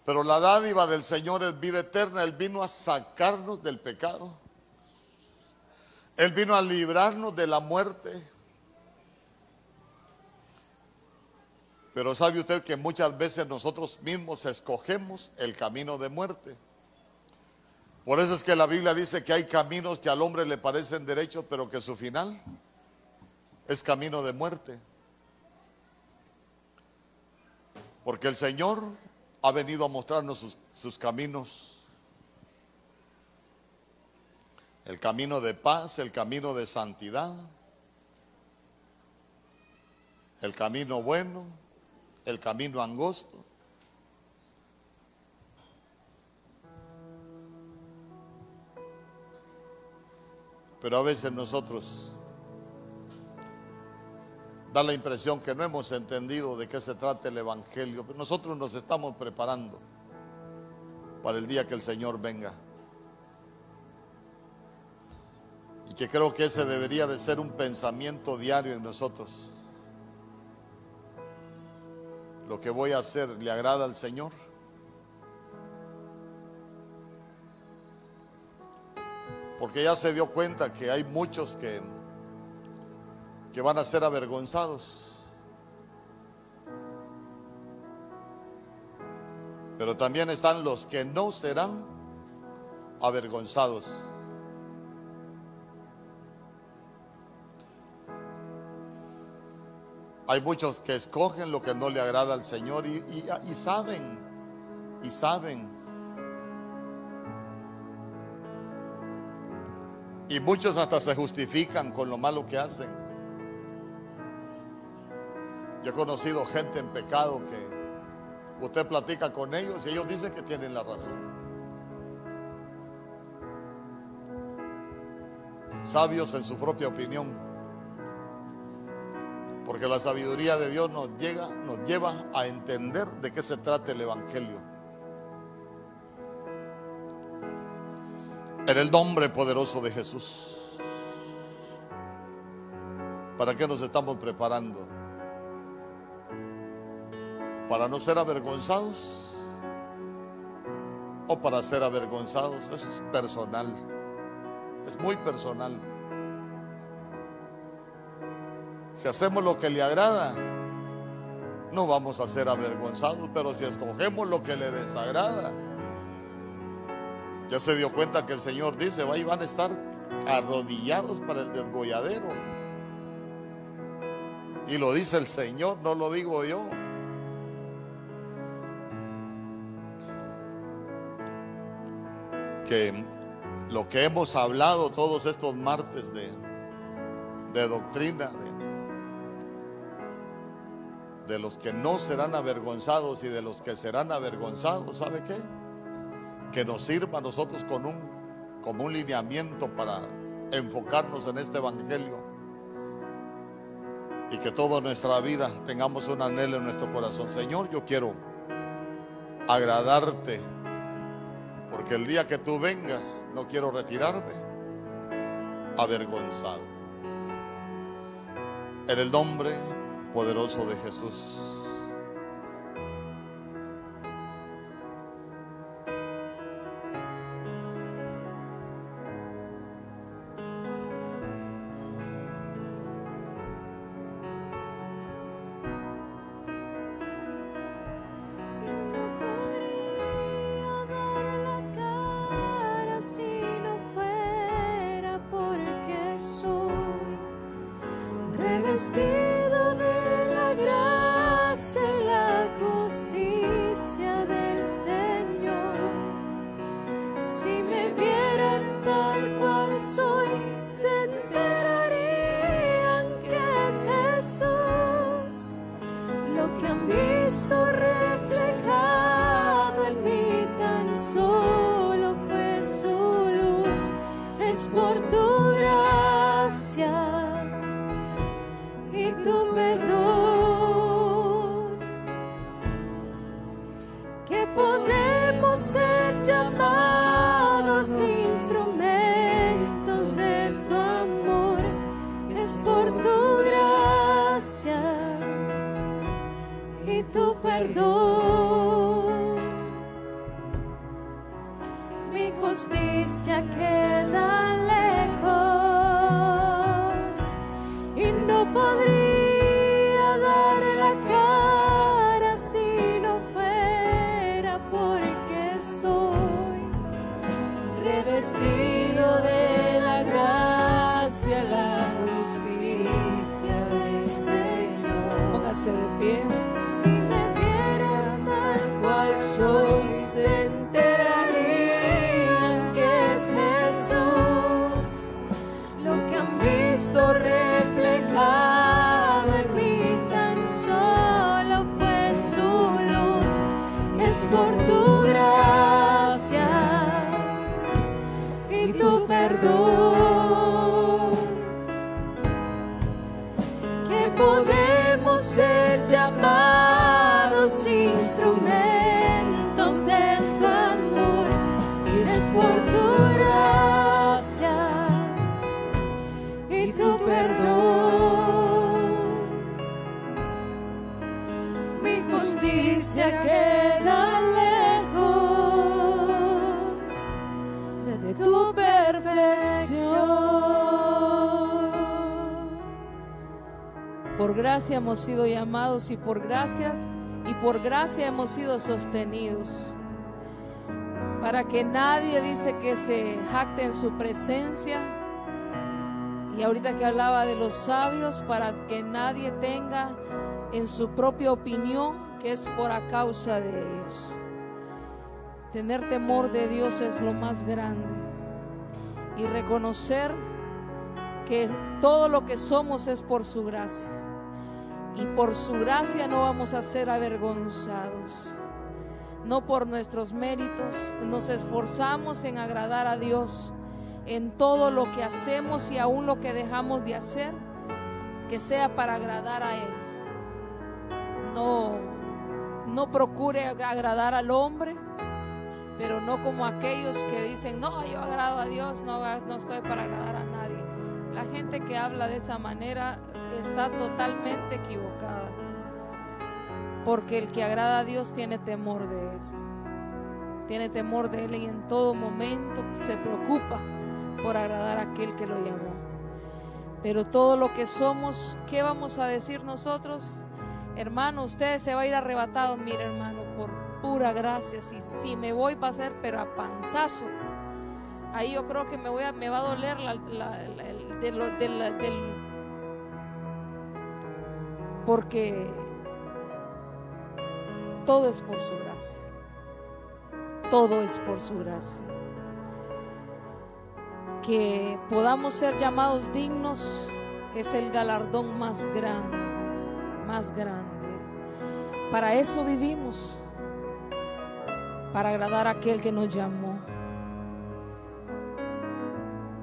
Pero la dádiva del Señor es vida eterna. Él vino a sacarnos del pecado. Él vino a librarnos de la muerte. Pero sabe usted que muchas veces nosotros mismos escogemos el camino de muerte. Por eso es que la Biblia dice que hay caminos que al hombre le parecen derechos, pero que su final es camino de muerte. Porque el Señor ha venido a mostrarnos sus, caminos. El camino de paz, el camino de santidad, el camino bueno, el camino angosto. Pero a veces nosotros da la impresión que no hemos entendido de qué se trata el Evangelio. Pero nosotros nos estamos preparando para el día que el Señor venga. Y que creo que ese debería de ser un pensamiento diario en nosotros. Lo que voy a hacer le agrada al Señor. Porque ya se dio cuenta que hay muchos que, que van a ser avergonzados. Pero también están los que no serán avergonzados. Hay muchos que escogen lo que no le agrada al Señor y, y saben, y saben Y muchos hasta se justifican con lo malo que hacen. Yo he conocido gente en pecado que usted platica con ellos y ellos dicen que tienen la razón. Sabios en su propia opinión. Porque la sabiduría de Dios nos, llega, nos lleva a entender de qué se trata el Evangelio. En el nombre poderoso de Jesús. ¿Para qué nos estamos preparando? ¿Para no ser avergonzados? ¿O para ser avergonzados? Eso es personal. Es muy personal. Si hacemos lo que le agrada, no vamos a ser avergonzados, pero si escogemos lo que le desagrada, ya se dio cuenta que el Señor dice, y van a estar arrodillados para el desgolladero. Y lo dice el Señor, no lo digo yo. Que lo que hemos hablado todos estos martes de, de doctrina, de los que no serán avergonzados y de los que serán avergonzados, ¿sabe qué? Que nos sirva a nosotros con un, como un lineamiento para enfocarnos en este Evangelio y que toda nuestra vida tengamos un anhelo en nuestro corazón. Señor, yo quiero agradarte porque el día que tú vengas no quiero retirarme avergonzado. En el nombre poderoso de Jesús. Por gracia hemos sido llamados y por gracias y por gracia hemos sido sostenidos. Para que nadie dice que se jacte en su presencia. Y ahorita que hablaba de los sabios, para que nadie tenga en su propia opinión que es por a causa de ellos. Tener temor de Dios es lo más grande. Y reconocer que todo lo que somos es por su gracia. Y por su gracia no vamos a ser avergonzados. No por nuestros méritos. Nos esforzamos en agradar a Dios en todo lo que hacemos y aún lo que dejamos de hacer. Que sea para agradar a Él. No, no procure agradar al hombre. Pero no como aquellos que dicen, no, yo agrado a Dios, no, no estoy para agradar a nadie. La gente que habla de esa manera está totalmente equivocada. Porque el que agrada a Dios tiene temor de Él. Tiene temor de Él y en todo momento se preocupa por agradar a aquel que lo llamó. Pero todo lo que somos, ¿qué vamos a decir nosotros? Hermano, usted se va a ir arrebatado, mire hermano, por pura gracia. Si, si me voy va a ser, pero a panzazo. Ahí yo creo que me, voy a, me va a doler la, la, el, del, porque todo es por su gracia. Todo es por su gracia. Que podamos ser llamados dignos es el galardón más grande, más grande. Para eso vivimos, para agradar a aquel que nos llamó,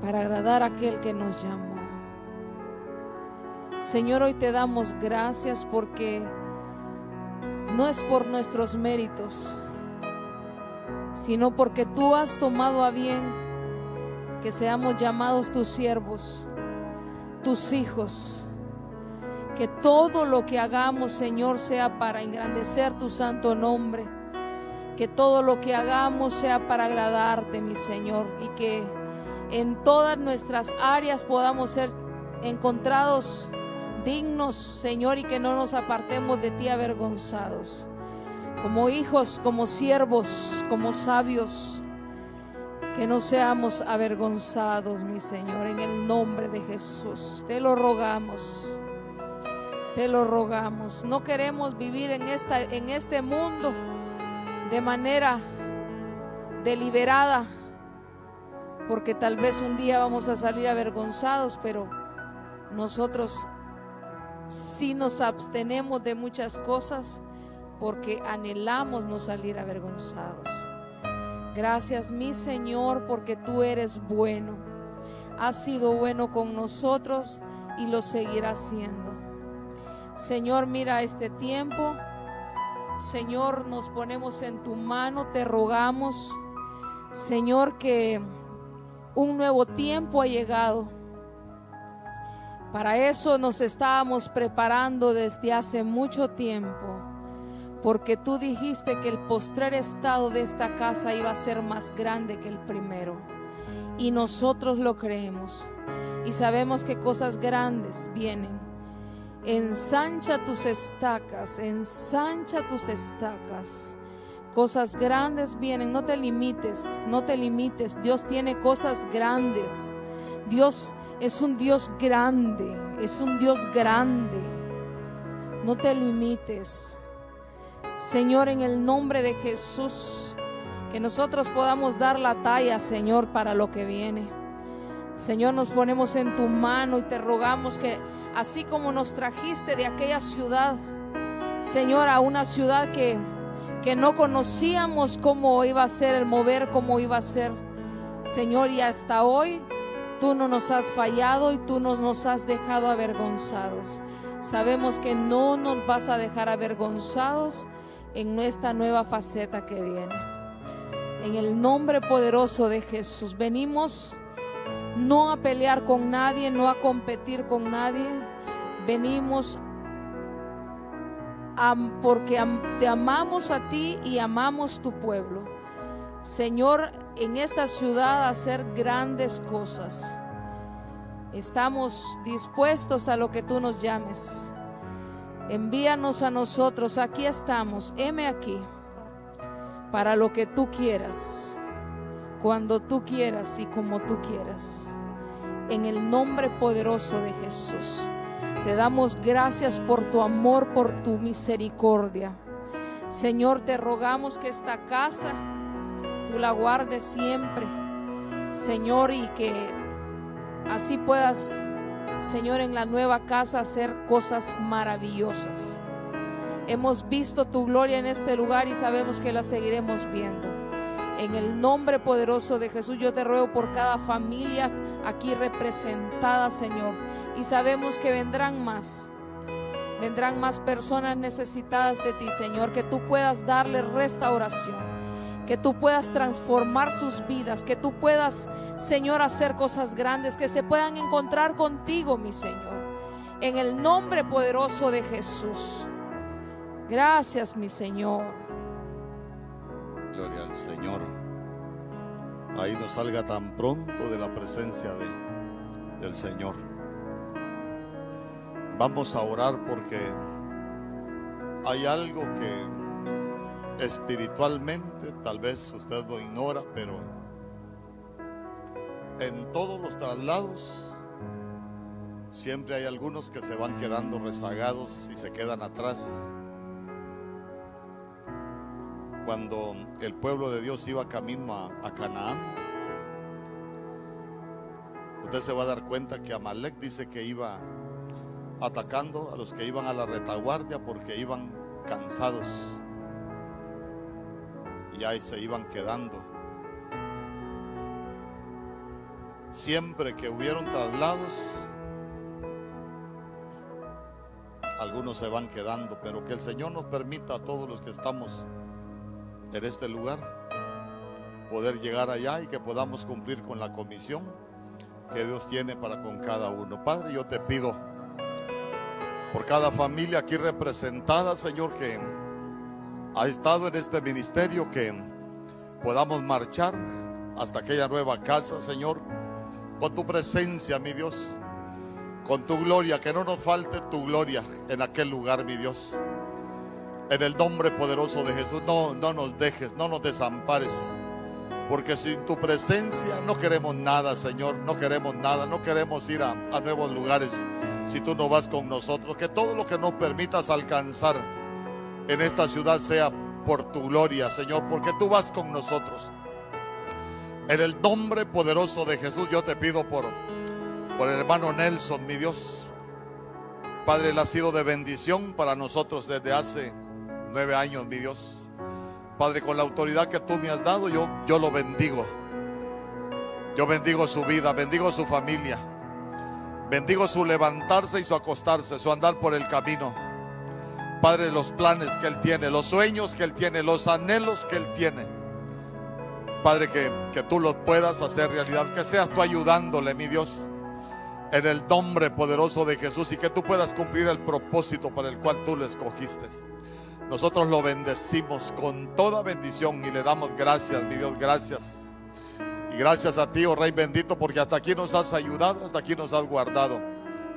para agradar a aquel que nos llamó. Señor, hoy te damos gracias porque no es por nuestros méritos, sino porque tú has tomado a bien que seamos llamados tus siervos, tus hijos. Que todo lo que hagamos, Señor, sea para engrandecer tu santo nombre. Que todo lo que hagamos sea para agradarte, mi Señor. Y que en todas nuestras áreas podamos ser encontrados dignos, Señor, y que no nos apartemos de ti avergonzados. Como hijos, como siervos, como sabios, que no seamos avergonzados, mi Señor, en el nombre de Jesús. Te lo rogamos. Te lo rogamos. No queremos vivir en esta en este mundo de manera deliberada, porque tal vez un día vamos a salir avergonzados, pero nosotros si nos abstenemos de muchas cosas porque anhelamos no salir avergonzados. Gracias mi Señor porque tú eres bueno. Has sido bueno con nosotros y lo seguirás siendo. Señor, mira este tiempo. Señor, nos ponemos en tu mano, te rogamos, Señor, que un nuevo tiempo ha llegado para eso nos estábamos preparando desde hace mucho tiempo, porque tú dijiste que el postrer estado de esta casa iba a ser más grande que el primero. Y nosotros lo creemos. Y sabemos que cosas grandes vienen. Ensancha tus estacas, ensancha tus estacas. Cosas grandes vienen, no te limites, no te limites. Dios tiene cosas grandes. Dios es un Dios grande, es un Dios grande. No te limites. Señor, en el nombre de Jesús, que nosotros podamos dar la talla, Señor, para lo que viene. Señor, nos ponemos en tu mano y te rogamos que así como nos trajiste de aquella ciudad, Señor, a una ciudad que, que no conocíamos cómo iba a ser el mover, cómo iba a ser. Señor, y hasta hoy Tú no nos has fallado y tú no nos has dejado avergonzados. Sabemos que no nos vas a dejar avergonzados en nuestra nueva faceta que viene. En el nombre poderoso de Jesús, venimos no a pelear con nadie, no a competir con nadie, venimos porque te amamos a ti y amamos tu pueblo. Señor, en esta ciudad hacer grandes cosas. Estamos dispuestos a lo que tú nos llames. Envíanos a nosotros, aquí estamos, heme aquí, para lo que tú quieras, cuando tú quieras y como tú quieras. En el nombre poderoso de Jesús, te damos gracias por tu amor, por tu misericordia. Señor, te rogamos que esta casa tú la guardes siempre, Señor, y que así puedas Señor, en la nueva casa hacer cosas maravillosas. Hemos visto tu gloria en este lugar y sabemos que la seguiremos viendo. En el nombre poderoso de Jesús, yo te ruego por cada familia aquí representada, Señor. Y sabemos que vendrán más. Vendrán más personas necesitadas de ti, Señor. Que tú puedas darle restauración que tú puedas transformar sus vidas, que tú puedas, Señor, hacer cosas grandes, que se puedan encontrar contigo, mi Señor. En el nombre poderoso de Jesús. Gracias, mi Señor. Señor. Ahí no salga tan pronto de la presencia de, del Señor. Vamos a orar porque hay algo que espiritualmente tal vez usted lo ignora, pero en todos los traslados siempre hay algunos que se van quedando rezagados y se quedan atrás cuando el pueblo de Dios iba camino a, Canaán, usted se va a dar cuenta que Amalek dice que iba atacando a los que iban a la retaguardia porque iban cansados y ahí se iban quedando. Siempre que hubieron traslados, algunos se van quedando, pero que el Señor nos permita a todos los que estamos en este lugar, poder llegar allá y que podamos cumplir con la comisión que Dios tiene para con cada uno. Padre, yo te pido por cada familia aquí representada, Señor, que ha estado en este ministerio, que podamos marchar hasta aquella nueva casa, Señor, con tu presencia, mi Dios, con tu gloria, que no nos falte tu gloria en aquel lugar, mi Dios. En el nombre poderoso de Jesús, no, no nos dejes, no nos desampares. Porque sin tu presencia no queremos nada, Señor. No queremos nada. No queremos ir a, nuevos lugares si tú no vas con nosotros. Que todo lo que nos permitas alcanzar en esta ciudad sea por tu gloria, Señor. Porque tú vas con nosotros. En el nombre poderoso de Jesús yo te pido por, por el hermano Nelson, mi Dios. Padre, él ha sido de bendición para nosotros desde hace nueve años, mi Dios. Padre, con la autoridad que tú me has dado, yo, yo lo bendigo. Yo bendigo su vida, bendigo su familia. Bendigo su levantarse y su acostarse, su andar por el camino. Padre, los planes que Él tiene, los sueños que Él tiene, los anhelos que Él tiene. Padre, que, que tú los puedas hacer realidad, que seas tú ayudándole, mi Dios, en el nombre poderoso de Jesús y que tú puedas cumplir el propósito para el cual tú le escogiste. Nosotros lo bendecimos con toda bendición y le damos gracias, mi Dios, gracias. Y gracias a ti, oh Rey bendito, porque hasta aquí nos has ayudado, hasta aquí nos has guardado,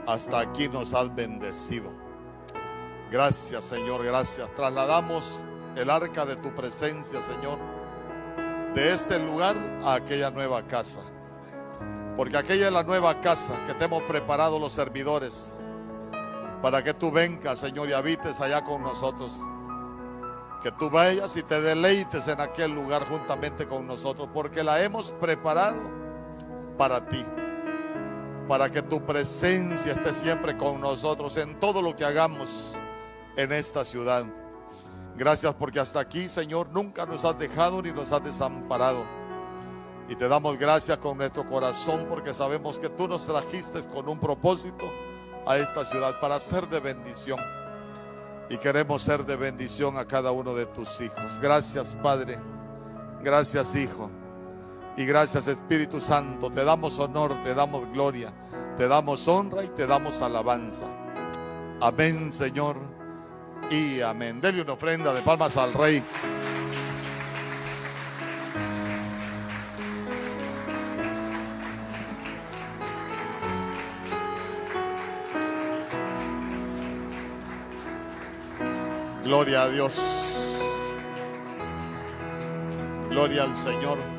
hasta aquí nos has bendecido. Gracias, Señor, gracias. Trasladamos el arca de tu presencia, Señor, de este lugar a aquella nueva casa. Porque aquella es la nueva casa que te hemos preparado los servidores para que tú vengas, Señor, y habites allá con nosotros. Que tú vayas y te deleites en aquel lugar juntamente con nosotros, porque la hemos preparado para ti, para que tu presencia esté siempre con nosotros en todo lo que hagamos en esta ciudad. Gracias porque hasta aquí, Señor, nunca nos has dejado ni nos has desamparado. Y te damos gracias con nuestro corazón porque sabemos que tú nos trajiste con un propósito a esta ciudad para ser de bendición. Y queremos ser de bendición a cada uno de tus hijos. Gracias Padre, gracias Hijo y gracias Espíritu Santo. Te damos honor, te damos gloria, te damos honra y te damos alabanza. Amén Señor y amén. Dele una ofrenda de palmas al Rey. Gloria a Dios. Gloria al Señor.